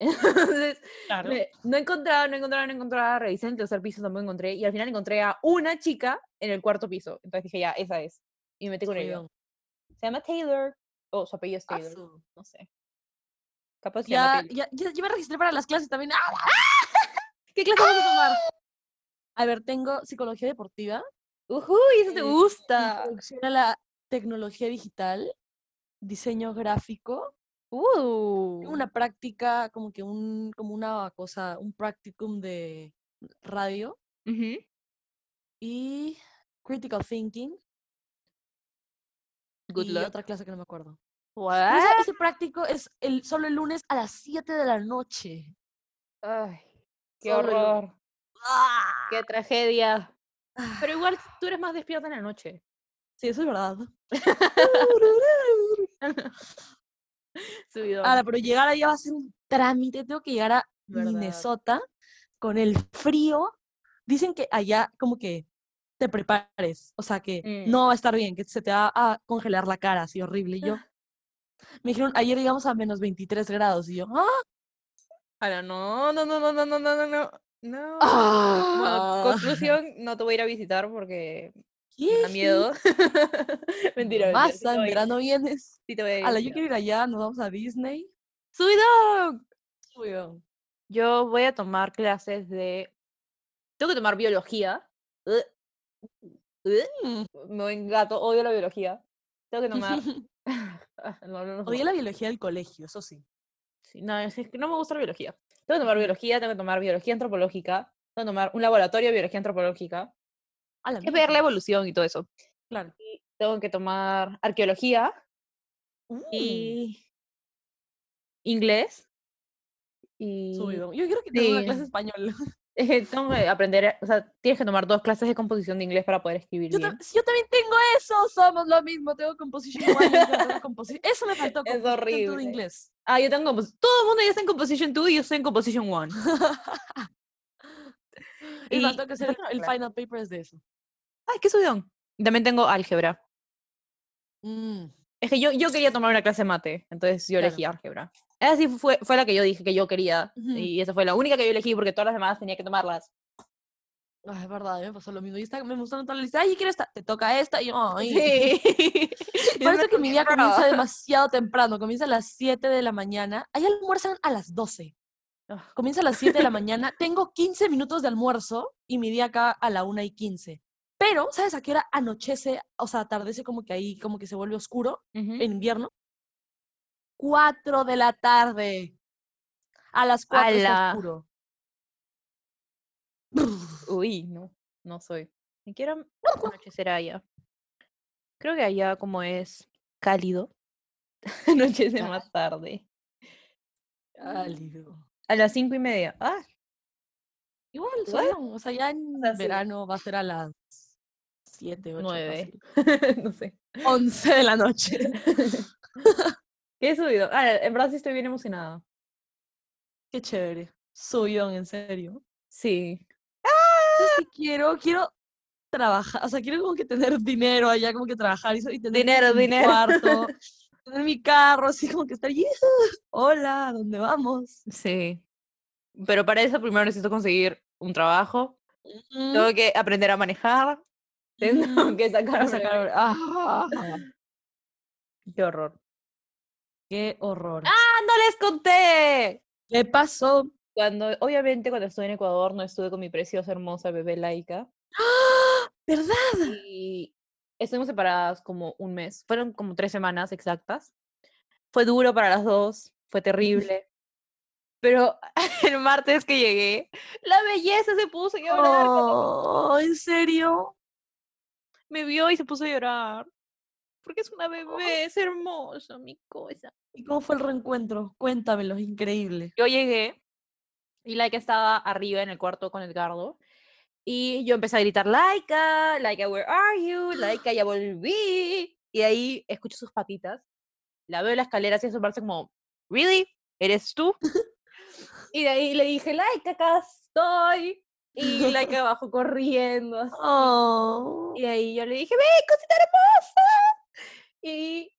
Entonces, Claro. me- no encontraba, no encontraba, no encontraba. Revisé en el tercer piso, tampoco encontré. Y al final encontré a una chica en el cuarto piso. Entonces dije, ya, esa es. Y me metí con ella. Se llama Taylor. O su apellido es Taylor. Asu. No sé. Capaz se llama Ya, Taylor. ya, ya, ya me registré para las clases también. ¡Ah! ¿Qué clase vas a tomar? A ver, tengo psicología deportiva, Ujú, eso te Eh, gusta. introducción a la tecnología digital, diseño gráfico, Uh. una práctica, como que un, como una cosa, un practicum de radio y critical thinking Good y luck. otra clase que no me acuerdo. Ese, ese práctico es el, solo el lunes a las 7 de la noche. Ay, qué Solo el lunes. horror. ¡Ah! Qué tragedia. Ah, Pero igual tú eres más despierta en la noche. Sí, eso es verdad. Subidón. Ahora, pero llegar allá va a ser un trámite. Tengo que llegar a ¿Verdad? Minnesota con el frío. Dicen que allá como que te prepares. O sea, que Mm. no va a estar bien, que se te va a congelar la cara así horrible. Y yo, me dijeron, ayer llegamos a menos 23 grados. Y yo, ¡ah! Ahora, no, no, no, no, no, no, no, no, no. Bueno, ¡Ah! conclusión, no te voy a ir a visitar porque me da miedo. mentira, te en verano vienes. sí te voy a ir a Ala, yo quiero ir allá, nos vamos a Disney. ¡Subidón! Obvio. Yo voy a tomar clases de. Tengo que tomar biología. Mm. Me voy en gato, odio la biología. Tengo que tomar. No, no, no, Odié no. la biología del colegio, eso sí. Sí, no, es que no me gusta la biología. Tengo que tomar biología, tengo que tomar biología antropológica, tengo que tomar un laboratorio de biología antropológica, A la es ver la evolución y todo eso. Claro. Y tengo que tomar arqueología Uh, y inglés. Y subido. Yo quiero que tenga una clase de Sí. español. es que tengo que aprender, o sea, tienes que tomar dos clases de composición de inglés para poder escribir Yo, bien. yo también tengo eso, somos lo mismo. Tengo composition one, tengo Eso me faltó. Es horrible. de inglés. Ah, yo tengo compos- Todo el mundo ya está en composition 2 y yo estoy en composition 1. Y Y faltó que una el final paper es de eso. Ay, qué subidón. También tengo álgebra. Mm, Es que yo, yo quería tomar una clase de mate, entonces yo Claro. elegí álgebra. Esa sí fue, fue la que yo dije que yo quería. Ujú. Y esa fue la única que yo elegí porque todas las demás tenía que tomarlas. Ay, es verdad, me pasó lo mismo. Y esta, me mostraron toda la lista. Ay, yo quiero esta. Te toca esta. Y yo, ay. Sí. Parece que mi día comienza demasiado temprano. Comienza a las 7 de la mañana. Ahí almuerzan a las 12. Ah, Comienza a las 7 de la mañana. Tengo 15 minutos de almuerzo y mi día acaba a la 1 y 15. Pero, ¿sabes a qué hora anochece? O sea, atardece como que ahí, como que se vuelve oscuro en invierno. 4 de la tarde. A las 4 está ¡Hala! oscuro. Uy, no, no soy. Ni quiero anochecer allá. Creo que allá como es cálido, anochece más tarde. Cálido. A las cinco y media. Ah, Igual, sueño, o sea, ya en sea, sí. verano va a ser a las 7, 8, nueve. no sé. 11 de la noche. ¿Qué he subido? Ah, en verdad sí estoy bien emocionada. Qué chévere. Subidón, en serio. Sí. ¿Sabes qué quiero? Quiero trabajar, o sea, quiero como que tener dinero allá, como que trabajar y, tener Dinero, dinero. cuarto, tener mi carro, así como que estar, "Yeah, hola, ¿a dónde vamos? Sí. Pero para eso primero necesito conseguir un trabajo. Ujú, Tengo que aprender a manejar. Tengo que sacar. Sacar- ah, Qué horror. qué horror. ¡Ah, no les conté! ¿Qué pasó? Cuando, obviamente, cuando estuve en Ecuador no estuve con mi preciosa, hermosa bebé laica. ¿Verdad? Y estuvimos separadas como un mes. Fueron como tres semanas exactas. Fue duro para las dos, fue terrible. Pero el martes que llegué, la belleza se puso a llorar. Oh, ¿en serio? Me vio y se puso a llorar. Porque es una bebé, es hermosa, mi cosa. ¿Y cómo fue el reencuentro? Cuéntamelo, es increíble. Yo llegué y Laika estaba arriba en el cuarto con Edgardo. Y yo empecé a gritar, Laika, Laika, where are you? Laika, ya volví. Y ahí escucho sus patitas. La veo en la escalera así asomarse como, ¿really? ¿Eres tú? y de ahí le dije, Laika, acá estoy. Y Laika bajó corriendo. así. Oh. Y ahí yo le dije, ¡ve, cosita hermosa! Y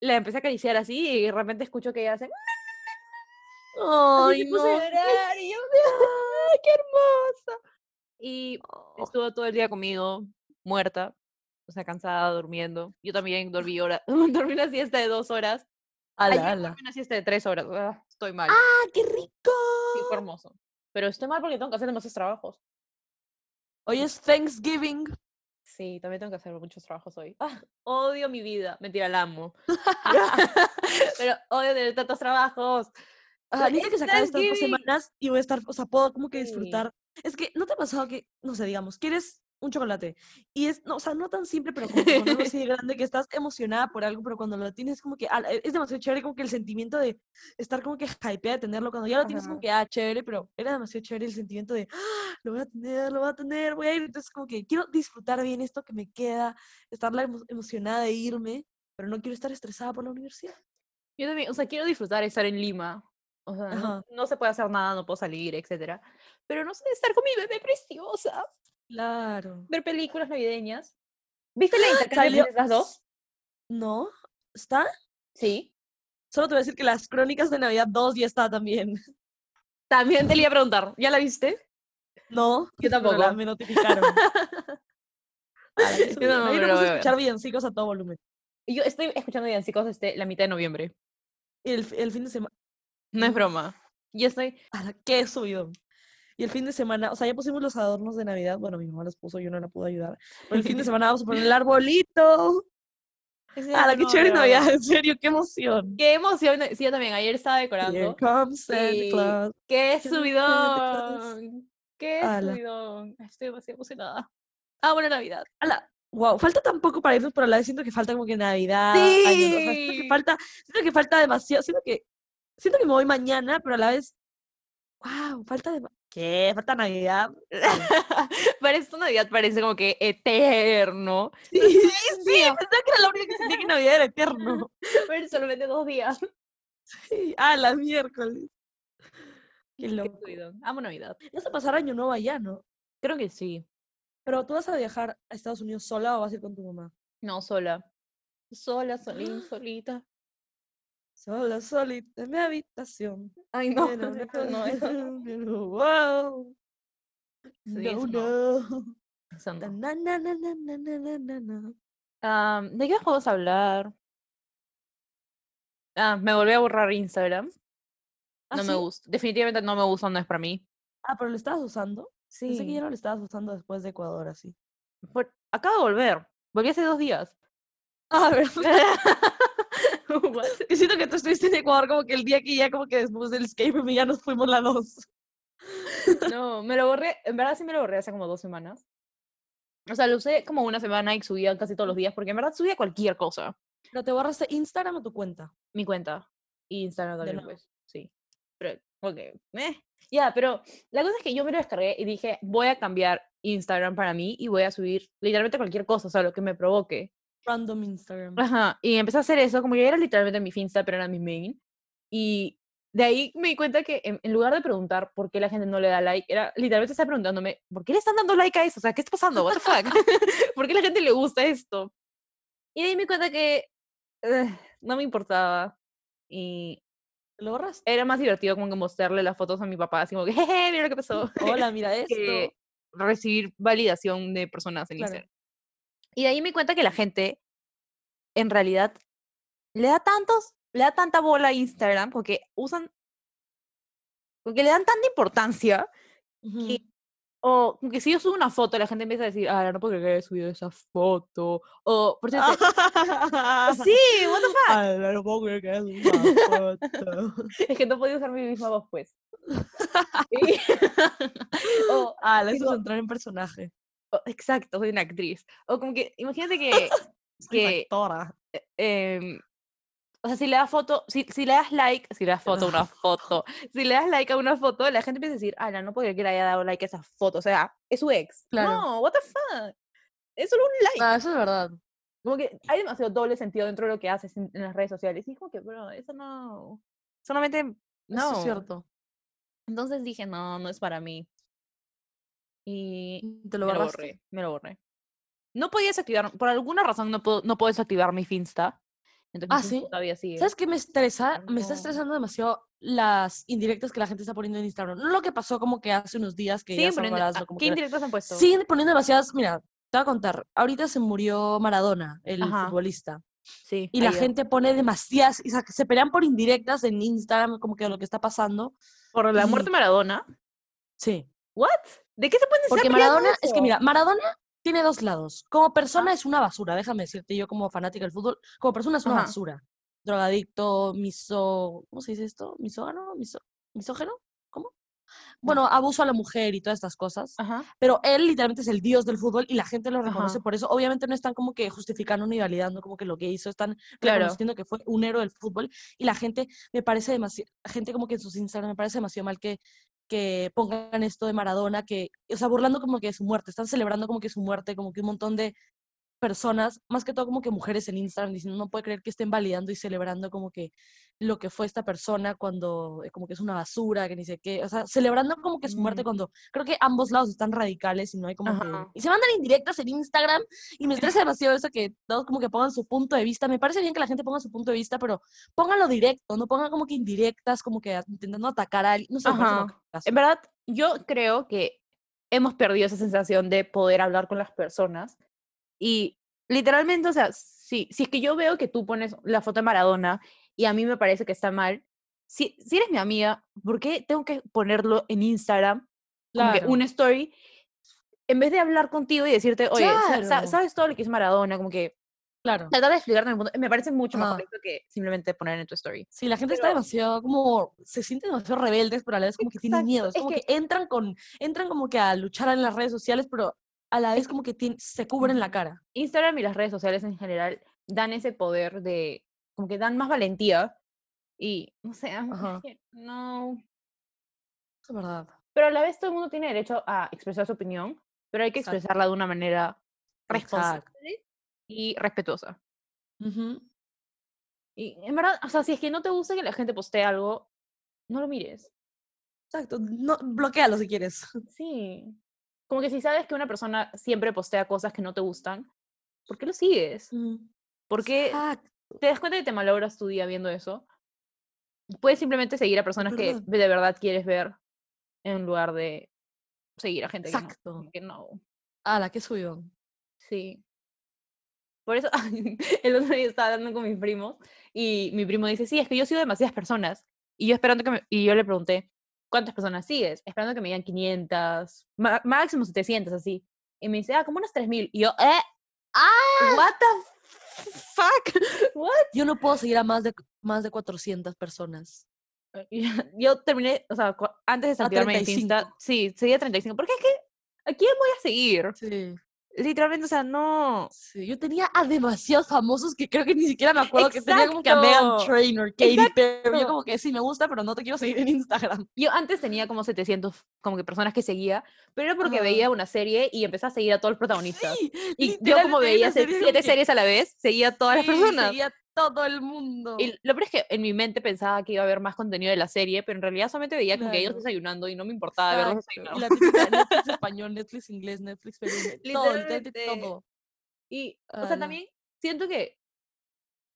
la empecé a acariciar así y de repente escucho que ella hace, Ay, se puso a no. llorar y yo, ¡ay, qué hermosa! Y Oh. estuvo todo el día conmigo, muerta, o sea, cansada, durmiendo. Yo también dormí, hora, dormí una siesta de dos horas. Ala, Ayer ala. dormí una siesta de tres horas. ah, estoy mal. ¡Ah, qué rico! Sí, fue hermoso. Pero estoy mal porque tengo que hacer demasiados trabajos. Hoy es Thanksgiving. Sí, también tengo que hacer muchos trabajos hoy. Ah, odio mi vida. Mentira, la amo. Pero odio tener tantos trabajos. Necesito que es sacar estas dos semanas y voy a estar, o sea, puedo como que disfrutar. Es que, ¿no te ha pasado que, no sé, digamos, quieres un chocolate y es, no, o sea, no tan simple, pero como que así de grande que estás emocionada por algo, pero cuando lo tienes como que, ah, e- es demasiado chévere como que el sentimiento de estar como que hypeada de tenerlo, cuando ya lo tienes como Ajá. que, ah, chévere, pero era demasiado chévere el sentimiento de, "Ah, lo voy a tener, lo voy a tener, voy a ir, entonces como que quiero disfrutar bien esto que me queda, estar emo- emocionada de irme, pero no quiero estar estresada por la universidad. Yo también, o sea, quiero disfrutar estar en Lima. O sea, no, no se puede hacer nada, no puedo salir, etcétera. Pero no sé, estar con mi bebé preciosa. Claro. Ver películas navideñas. ¿Viste la intercambio de princesas 2? ¿No? ¿Está? Sí. Solo te voy a decir que las crónicas de Navidad 2 ya está también. También te le iba a preguntar, ¿ya la viste? No, Yo tampoco. me notificaron. Yo me puse voy a escuchar villancicos a todo volumen. Yo estoy escuchando villancicos este, la mitad de noviembre. El, el fin de semana. No es broma. Yo estoy. ala, ¡Qué subidón! Y el fin de semana, o sea, ya pusimos los adornos de Navidad. Bueno, mi mamá los puso, yo no la pude ayudar. Pero el fin de semana vamos a poner el arbolito. ¡Hala, qué chévere es Navidad! En serio, qué emoción. Qué emoción. Sí, yo también. Ayer estaba Here decorando. comes Santa y Claus. ¡Qué subidón! ¡Qué Ala. subidón! Estoy demasiado emocionada. Ah, buena Navidad. Ala, wow, falta tan poco para irnos, la vez siento que falta como que Navidad, Año Nuevo, o sea, siento que Sí. falta, siento que falta demasiado, siento que, siento que me voy mañana, pero a la vez, wow, falta de, ¿qué? Falta Navidad. Para esta Navidad parece como que eterno. Sí, sí, día. pensaba que era la única que sentía que Navidad era eterno. Pero solamente dos días. Sí, ah, la miércoles. Qué loco. Amo Navidad. Vas a pasar Año Nuevo allá, ¿no? Creo que sí. Pero tú vas a viajar a Estados Unidos sola o vas a ir con tu mamá? No, sola. Sola, solín, solita sola, solita en mi habitación. Ay, no, no, no, eso no. Wow. No, no. ¿De qué juegos hablar? Ah, me volví a borrar Instagram. Ah, no me gusta. Definitivamente no me gusta, no es para mí. Ah, pero lo estabas usando. Sí. Pensé que ya no lo estabas usando después de Ecuador, así. Acabo de volver. Volví hace dos días. Ah, verdad. What? Que siento que tú estuviste en Ecuador como que el día que ya como que después del escape room ya nos fuimos las dos. No, me lo borré. En verdad sí me lo borré hace como dos semanas. O sea, lo usé como una semana y subía casi todos los días porque en verdad subía cualquier cosa. ¿Pero te borraste Instagram o tu cuenta? Mi cuenta. Y Instagram también, pues. Sí. Pero, ok. eh, Ya, pero la cosa es que yo me lo descargué y dije, voy a cambiar Instagram para mí y voy a subir literalmente cualquier cosa, o sea, lo que me provoque. Random Instagram. Ajá. Y empecé a hacer eso, como que era literalmente mi Finsta, pero era mi main. Y de ahí me di cuenta que en, en lugar de preguntar por qué la gente no le da like, era literalmente estar preguntándome, ¿por qué le están dando like a eso? O sea, ¿qué está pasando? What the fuck? ¿Por qué la gente le gusta esto? Y de ahí me di cuenta que eh, no me importaba. Y ¿Te lo borraste? era más divertido como que mostrarle las fotos a mi papá, así como que, jeje, mira lo que pasó. Hola, mira esto. que recibir validación de personas en Claro. Instagram. Y de ahí me cuenta que la gente, en realidad, le da tantos, le da tanta bola a Instagram porque usan, porque le dan tanta importancia Ujú. que O que si yo subo una foto, la gente empieza a decir, ah, no puedo creer que haya subido esa foto. O, por cierto, sí, what the fuck. Ay, no puedo creer que haya subido una foto. Es que no podía usar mi misma voz, pues. Y- o, Ah, es Tipo- entrar en personaje. O- exacto, soy una actriz. O como que, imagínate que, que actora. em, o sea, si le das foto, si, si le das like, si le das foto a una foto, si le das like a una foto, la gente empieza a decir, ah, no puedo creer que le haya dado like a esa foto, o sea, es su ex. Claro. No, what the fuck. Es solo un like. Ah, eso es verdad. Como que hay demasiado doble sentido dentro de lo que haces en, en las redes sociales. Y es como que, bro, eso no. Solamente. No. Eso es cierto. Entonces dije, no, no es para mí. Y Te lo me lo borré. Me lo borré. No podía desactivar, por alguna razón no puedo, no puedo desactivar mi Finsta. Entonces Ah, ¿sí? todavía sigue. ¿Sabes qué me estresa? Me está No. estresando demasiado las indirectas que la gente está poniendo en Instagram. No lo que pasó como que hace unos días que ya Siguen poniendo. ah, como ¿Qué que- indirectos han puesto? Siguen poniendo demasiadas. Mira, te voy a contar. Ahorita se murió Maradona, el Ajá. futbolista. Sí. Y la gente pone demasiadas. O sea, que se pelean por indirectas en Instagram, como que lo que está pasando. Por la y- muerte de Maradona. Sí. ¿What? ¿De qué se pueden estar Porque Maradona, es que eso? mira, Maradona tiene dos lados. Como persona es una basura, déjame decirte, yo como fanática del fútbol, como persona es una Ajá. basura. Drogadicto, miso, ¿cómo se dice esto? ¿Misógano? Miso, ¿Misógeno? ¿Cómo? Bueno, abuso a la mujer y todas estas cosas. Ajá. Pero él literalmente es el dios del fútbol y la gente lo reconoce Ajá. por eso. Obviamente no están como que justificando ni validando como que lo que hizo, están Claro. reconociendo que fue un héroe del fútbol y la gente me parece demasiado, gente como que en sus Instagram me parece demasiado mal que, que pongan esto de Maradona, que, o sea, burlando como que de su muerte, están celebrando como que su muerte, como que un montón de personas, más que todo como que mujeres en Instagram diciendo, no puede creer que estén validando y celebrando como que lo que fue esta persona cuando eh, como que es una basura, que ni sé qué, o sea, celebrando como que su muerte Mm. cuando creo que ambos lados están radicales y no hay como que... Y se mandan indirectas en Instagram y me estresa demasiado eso que todos como que pongan su punto de vista. Me parece bien que la gente ponga su punto de vista, pero pónganlo directo, no pongan como que indirectas, como que intentando atacar a alguien. No sé. En verdad, yo creo que hemos perdido esa sensación de poder hablar con las personas. Y literalmente, o sea, si, si es que yo veo que tú pones la foto de Maradona y a mí me parece que está mal, si, si eres mi amiga, ¿por qué tengo que ponerlo en Instagram? Como que Claro. una story. En vez de hablar contigo y decirte, oye, sa- sa- Claro. ¿sabes todo lo que es Maradona? Como que Claro. tratar de explicarte en el punto. Me parece mucho Ajá. esto que simplemente poner en tu story. Sí, la gente está Pero- demasiado como, se sienten demasiado rebeldes, pero a la vez como que tienen Exacto, miedo. Es es como que- que, entran con, entran como que a luchar en las redes sociales, pero a la vez como que se cubren la cara. Instagram y las redes sociales en general dan ese poder de, como que dan más valentía y, no sé, Ajá. no. Es verdad. Pero a la vez todo el mundo tiene derecho a expresar su opinión, pero hay que Exacto. expresarla de una manera responsable Exacto. y respetuosa. Ujú. Y en verdad, o sea, si es que no te gusta que la gente postee algo, no lo mires. Exacto. No, bloquealo si quieres. Sí. Como que si sabes que una persona siempre postea cosas que no te gustan, ¿por qué lo sigues? ¿Por qué Exacto. te das cuenta que te malogras tu día viendo eso? Puedes simplemente seguir a personas que de verdad quieres ver en lugar de seguir a gente que no. Exacto. Que no. Ala, qué subió. Sí. Por eso, el otro día estaba hablando con mis primos y mi primo dice, sí, es que yo sigo demasiadas personas. Y yo esperando que me, y yo le pregunté, ¿cuántas personas sigues? Esperando que me digan 500, ma- máximo 700, así. Y me dice, ah, como unas 3000. Y yo, ¿eh? ¡Ah! ¿What the fuck? ¿What? Yo no puedo seguir a más de, más de 400 personas. Y Yo terminé, o sea, antes de desactivarme de Insta, 35. sí, seguía 35. Porque es que, ¿a quién voy a seguir? Sí. Literalmente, o sea, no. Sí, yo tenía a demasiados famosos que creo que ni siquiera me acuerdo que tenía como que a Megan Exacto. Trainor, Katy Perry. Yo Exacto. como que sí me gusta, pero no te quiero seguir en Instagram. Yo antes tenía como 700 como que personas que seguía, pero era porque Ajá. veía una serie y empecé a seguir a todos los protagonistas. Sí, y yo como veía siete series a la vez, seguía a todas las sí, personas. seguía todo el mundo. Y lo peor es que en mi mente pensaba que iba a haber más contenido de la serie, pero en realidad solamente veía como que ellos Claro. desayunando y no me importaba verlos la típica Netflix español, Netflix inglés, Netflix Perú, todo, literalmente todo. Y, o sea, también siento que,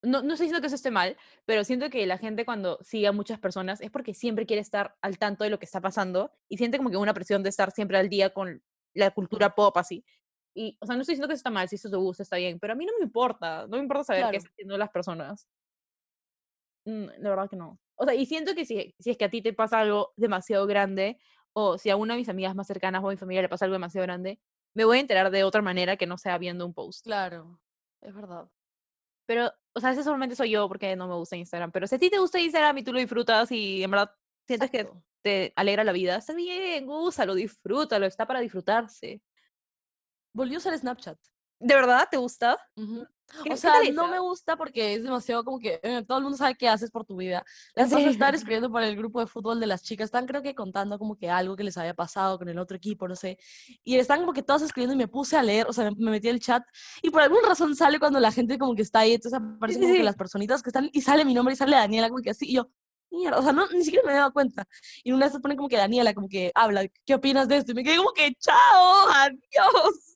no, no estoy diciendo que eso esté mal, pero siento que la gente cuando sigue a muchas personas es porque siempre quiere estar al tanto de lo que está pasando y siente como que una presión de estar siempre al día con la cultura pop así. Y, o sea, no estoy diciendo que eso está mal, si eso te gusta está bien, pero a mí no me importa, no me importa saber qué Claro. están haciendo las personas. Mm, La verdad que no. O sea, y siento que si, si es que a ti te pasa algo demasiado grande o si a una de mis amigas más cercanas o a mi familia le pasa algo demasiado grande, me voy a enterar de otra manera que no sea viendo un post. Claro, es verdad. Pero, o sea, ese solamente soy yo porque no me gusta Instagram. Pero si a ti te gusta Instagram y tú lo disfrutas y en verdad sientes que Exacto. te alegra la vida, está bien, úsalo, disfrútalo, está para disfrutarse. Volví a usar Snapchat. ¿De verdad te gusta? Ujú. ¿Qué- O sea, no me gusta porque es demasiado como que eh, todo el mundo sabe qué haces por tu vida. Las cosas Sí. estaban escribiendo por el grupo de fútbol de las chicas, están creo que contando como que algo que les había pasado con el otro equipo, no sé. Y están como que todos escribiendo y me puse a leer, o sea, me, me metí al chat y por alguna razón sale cuando la gente como que está ahí, entonces aparecen sí, como sí. que las personitas que están y sale mi nombre y sale Daniela como que así y yo, mierda, o sea, no, ni siquiera me había dado cuenta. Y una vez se pone como que Daniela como que habla, ¿qué opinas de esto? Y me quedé como que, chao, adiós.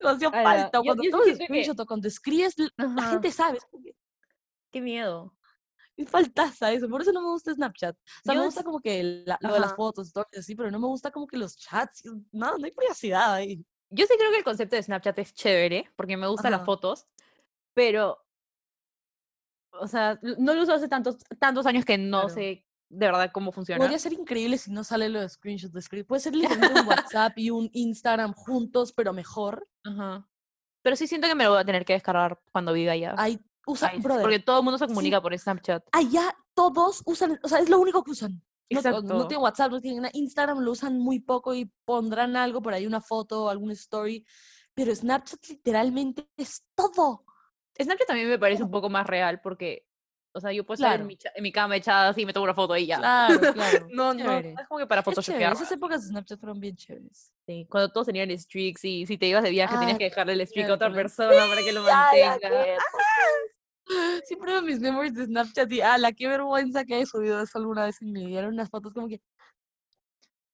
Me hacía Ala, falta. yo- Cuando yo tomas screenshot o cuando escribes, la gente sabe. Qué miedo. Es faltaza eso, por eso no me gusta Snapchat. O sea, Yo me es- gusta como que la- lo de las fotos, stories, así, pero no me gusta como que los chats. No, no hay privacidad ahí. Yo sí creo que el concepto de Snapchat es chévere, porque me gustan las fotos, pero, o sea, no lo uso hace tantos, tantos años que no Claro. sé de verdad cómo funciona. Podría ser increíble si no sale lo de screenshots de screen. Puede ser literalmente un WhatsApp y un Instagram juntos, pero mejor. Ajá. Pero sí siento que me lo voy a tener que descargar cuando viva allá. Ahí usa, Ay, sí, brother, porque todo el mundo se sí. comunica por Snapchat. allá todos usan, o sea, es lo único que usan. No, Exacto. no tienen WhatsApp, no tienen. Instagram lo usan muy poco y pondrán algo por ahí, una foto, algún story. Pero Snapchat literalmente es todo. Snapchat también me parece un poco más real porque, o sea, yo puedo estar en mi, en mi cama echada así y me tomo una foto y ya. Claro, claro. No, no, es como que para photoshopear. Esas épocas de Snapchat fueron bien chéveres. Sí, cuando todos tenían streaks y si te ibas de viaje tenías Ah, que dejarle el streak a otra persona para que lo ya, mantenga. Siempre veo mis memories de Snapchat y, ala, qué vergüenza que haya subido eso alguna vez en mi vida. Eran unas fotos como que,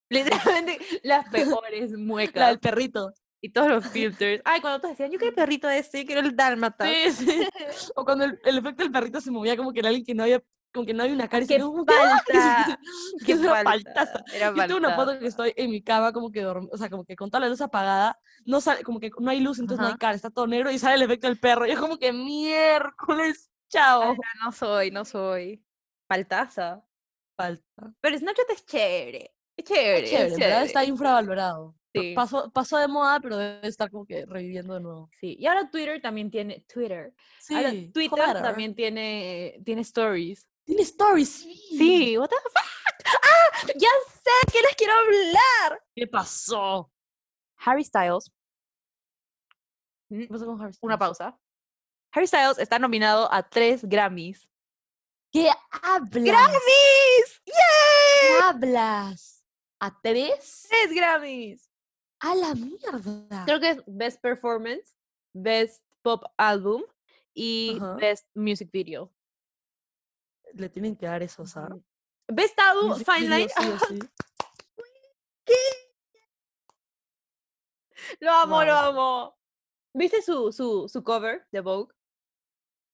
Literalmente las peores la muecas del perrito. Y todos los filters. Ay, cuando todos decían, yo quiero el perrito este, yo quiero el dálmata. Sí, sí. O cuando el, el efecto del perrito se movía como que era alguien que no había, como que no había una cara y ¡Qué ¡ah! falta! ¡Qué era falta! Era Yo tengo una falta. foto que estoy en mi cama como que dorm- o sea, como que con toda la luz apagada, no sale, como que no hay luz, entonces no hay Ajá. cara, está todo negro y sale el efecto del perro. Y es como que miércoles, chao. Ala, no soy, no soy. Faltaza. Falta. Pero Snapchat es chévere. Es chévere. Es chévere, es ¿verdad? Está chévere. infravalorado. Sí. Pasó, pasó de moda, pero debe estar como que reviviendo de nuevo. Sí, y ahora Twitter también tiene, Twitter, Sí, ahora Twitter también tiene, tiene stories. Tiene stories, sí. Sí, what the fuck? ¡Ah! Ya sé que les quiero hablar. ¿Qué pasó? Harry Styles, ¿Qué pasó con Harry una Styles? pausa. Harry Styles está nominado a tres Grammys. ¿Qué hablas? ¡Grammys! ¿Qué ¡Yay! hablas? ¿A tres? ¡Tres Grammys! ¡A la mierda! Creo que es Best Performance, Best Pop Album y. Best Music Video. Le tienen que dar eso, ¿sabes? Ujú. Best Album, Fine Line. Sí sí. Lo amo, lo amo. ¿Viste su, su, su cover de Vogue?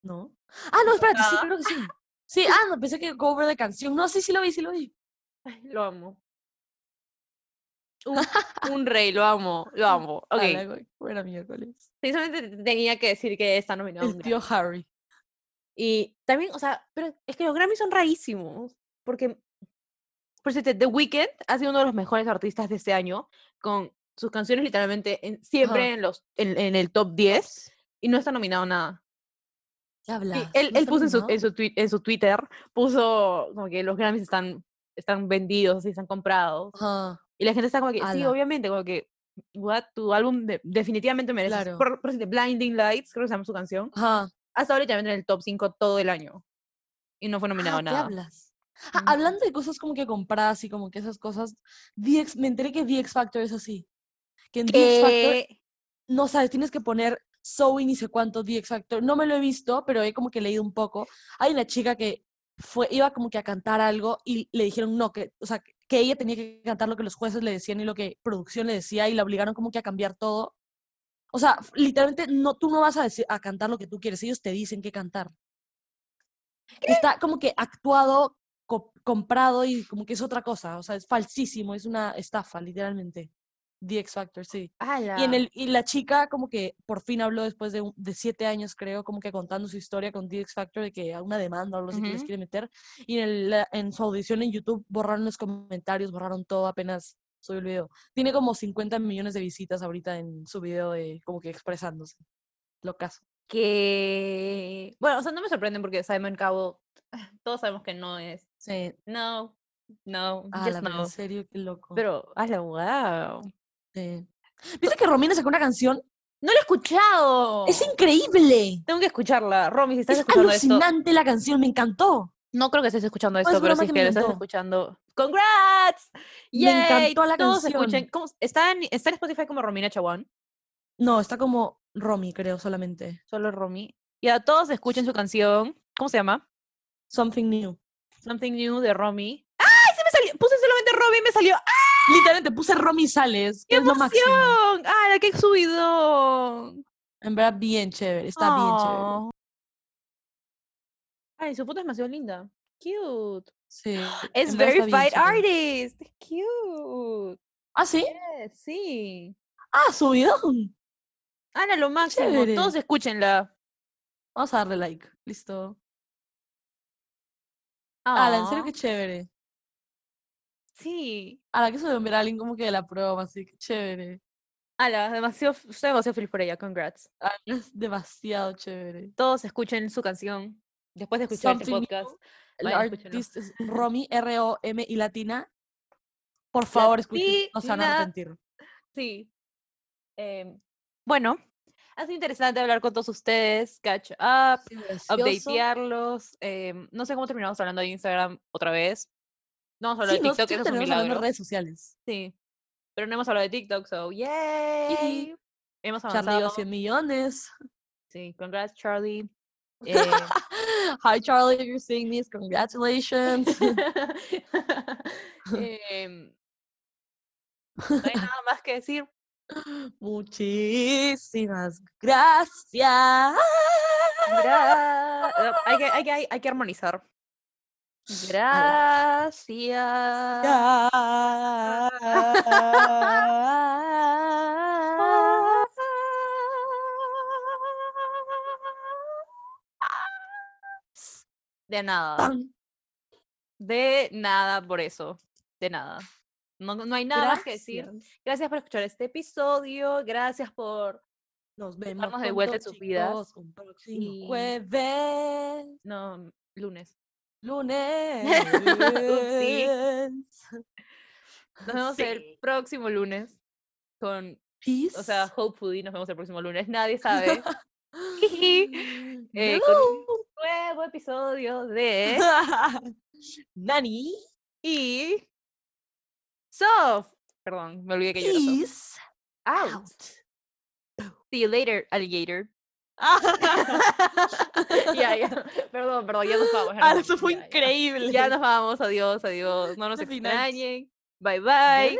¿No? Ah, no, espérate, sí, nada. creo que sí. Sí, ah, no, pensé que cover de canción. No, sí, sí lo vi, sí lo vi. Ay, lo amo. Un, un rey, lo amo, lo amo. Ok, Ala, güey, Buena miércoles. sí, solamente te- tenía que decir que está nominado. El tío. Harry. Y también, o sea, pero es que los Grammys son rarísimos. Porque, por cierto, The Weeknd ha sido uno de los mejores artistas de este año, con sus canciones literalmente en- siempre Ajá. en, los, en, en el top 10 y no está nominado nada. ¿Qué Sí, hablas? él, ¿No él puso en su, en, su tui- en su Twitter, puso como que los Grammys están, están vendidos y están comprados. Ajá, Y la gente está como que, sí, Ala. obviamente, como que, what, tu álbum de- definitivamente merece. Claro. Por, por Blinding Lights, creo que se llama su canción, ajá. ha estado literalmente en el top 5 todo el año. Y no fue nominado Ah, a ¿qué nada. hablas? Ah, Ujú. hablando de cosas como que compras y como que esas cosas, The X- me enteré que The X Factor es así. Que en The X Factor, ¿Qué? no sabes, tienes que poner Zoe ni sé cuánto The X Factor. No me lo he visto, pero he como que leído un poco. Hay una chica que fue, iba como que a cantar algo y le dijeron no, que, o sea, que ella tenía que cantar lo que los jueces le decían y lo que producción le decía y la obligaron como que a cambiar todo. O sea, literalmente no, tú no vas a, decir, a cantar lo que tú quieres, ellos te dicen qué cantar. Está como que actuado, co- comprado y como que es otra cosa, o sea, es falsísimo, es una estafa, literalmente. The X Factor, sí. ¡Hala! Y, en el, y la chica como que por fin habló después de, de siete años, creo, como que contando su historia con The X Factor de que a una demanda o algo así que les quiere meter. Y en, el- en su audición en YouTube borraron los comentarios, borraron todo apenas subió el video. Tiene como 50 millones de visitas ahorita en su video de como que expresándose. Lo caso. Que. Bueno, o sea, no me sorprende porque Simon Cowell, todos sabemos que no es. Sí. No, no, Ah, just la no. en serio, qué loco. Pero, ¡hala, wow! Sí. ¿Viste que Romina sacó una canción? ¡No lo he escuchado! ¡Es increíble! Tengo que escucharla. Romy, si estás Es escuchando esto. alucinante la canción, me encantó. No creo que estés escuchando es esto, pero si que me estás escuchando. ¡Congrats! Me ¡Yay! encantó la Todos canción. escuchen. ¿cómo ¿Está, en, está en Spotify como Romina Chaguán. No, está como Romy, creo, solamente. Solo Romy. Ya, todos escuchen su canción. ¿Cómo se llama? Something New. Something New de Romy. ¡Ay! Se me salió. Puse solamente Romy y me salió. ¡Ah! Literalmente puse Romy Sales, que ¡Qué es lo máximo. emoción! ¡Ah, qué subidón! En verdad, bien chévere, está bien chévere. Ay, su foto es demasiado linda. Cute. Sí. Es verified artist. Cute. ¿Ah, sí? Yes, sí. Ah, subidón. Ana, lo máximo. chévere. Todos escúchenla. Vamos a darle like. Listo. Ah, en serio, qué chévere. Sí. A la que se me ver a alguien como que de la prueba, así que chévere. Ala, demasiado, estoy demasiado feliz por ella. Congrats. Ah, Es demasiado chévere. Todos escuchen su canción. Después de escuchar este Something New, podcast. El vayan, es Romy, R-O-M y latina. Por favor, escuchen. No se van a arrepentir. Sí. Em, bueno, ha sido interesante hablar con todos ustedes, catch up, updatearlos. em, no sé cómo terminamos hablando de Instagram otra vez. No vamos a hablar Sí, de no, TikTok, siempre eso es un hablando de milagro. redes sociales. Sí. Pero no hemos hablado de TikTok, so yay. Hemos Charlie avanzado. dio 100 millones. Sí, congrats, Charlie. Eh, Hi Charlie, if you're seeing this, congratulations. em, no hay nada más que decir. Muchísimas gracias. Gra- hay, que, hay, que, hay que armonizar. Gracias. De nada. De nada por eso. De nada. No, no hay nada más que decir. Gracias. Por escuchar este episodio. Gracias por. Nos vemos de vuelta en sus vidas. Un próximo y- jueves, No, lunes. Lunes. Nos vemos el próximo lunes. Con. Peace. O sea, hopefully nos vemos el próximo lunes. Nadie sabe. eh, con No. un nuevo episodio de. Nani. Y. Soft. Perdón, me olvidé que yo era. Peace. Out. Out. See you later, alligator. ya, ya. Perdón, perdón, ya nos vamos. ya Ah, eso fue ya, ya. increíble. Ya nos vamos, adiós, adiós. No nos extrañen. Bye bye.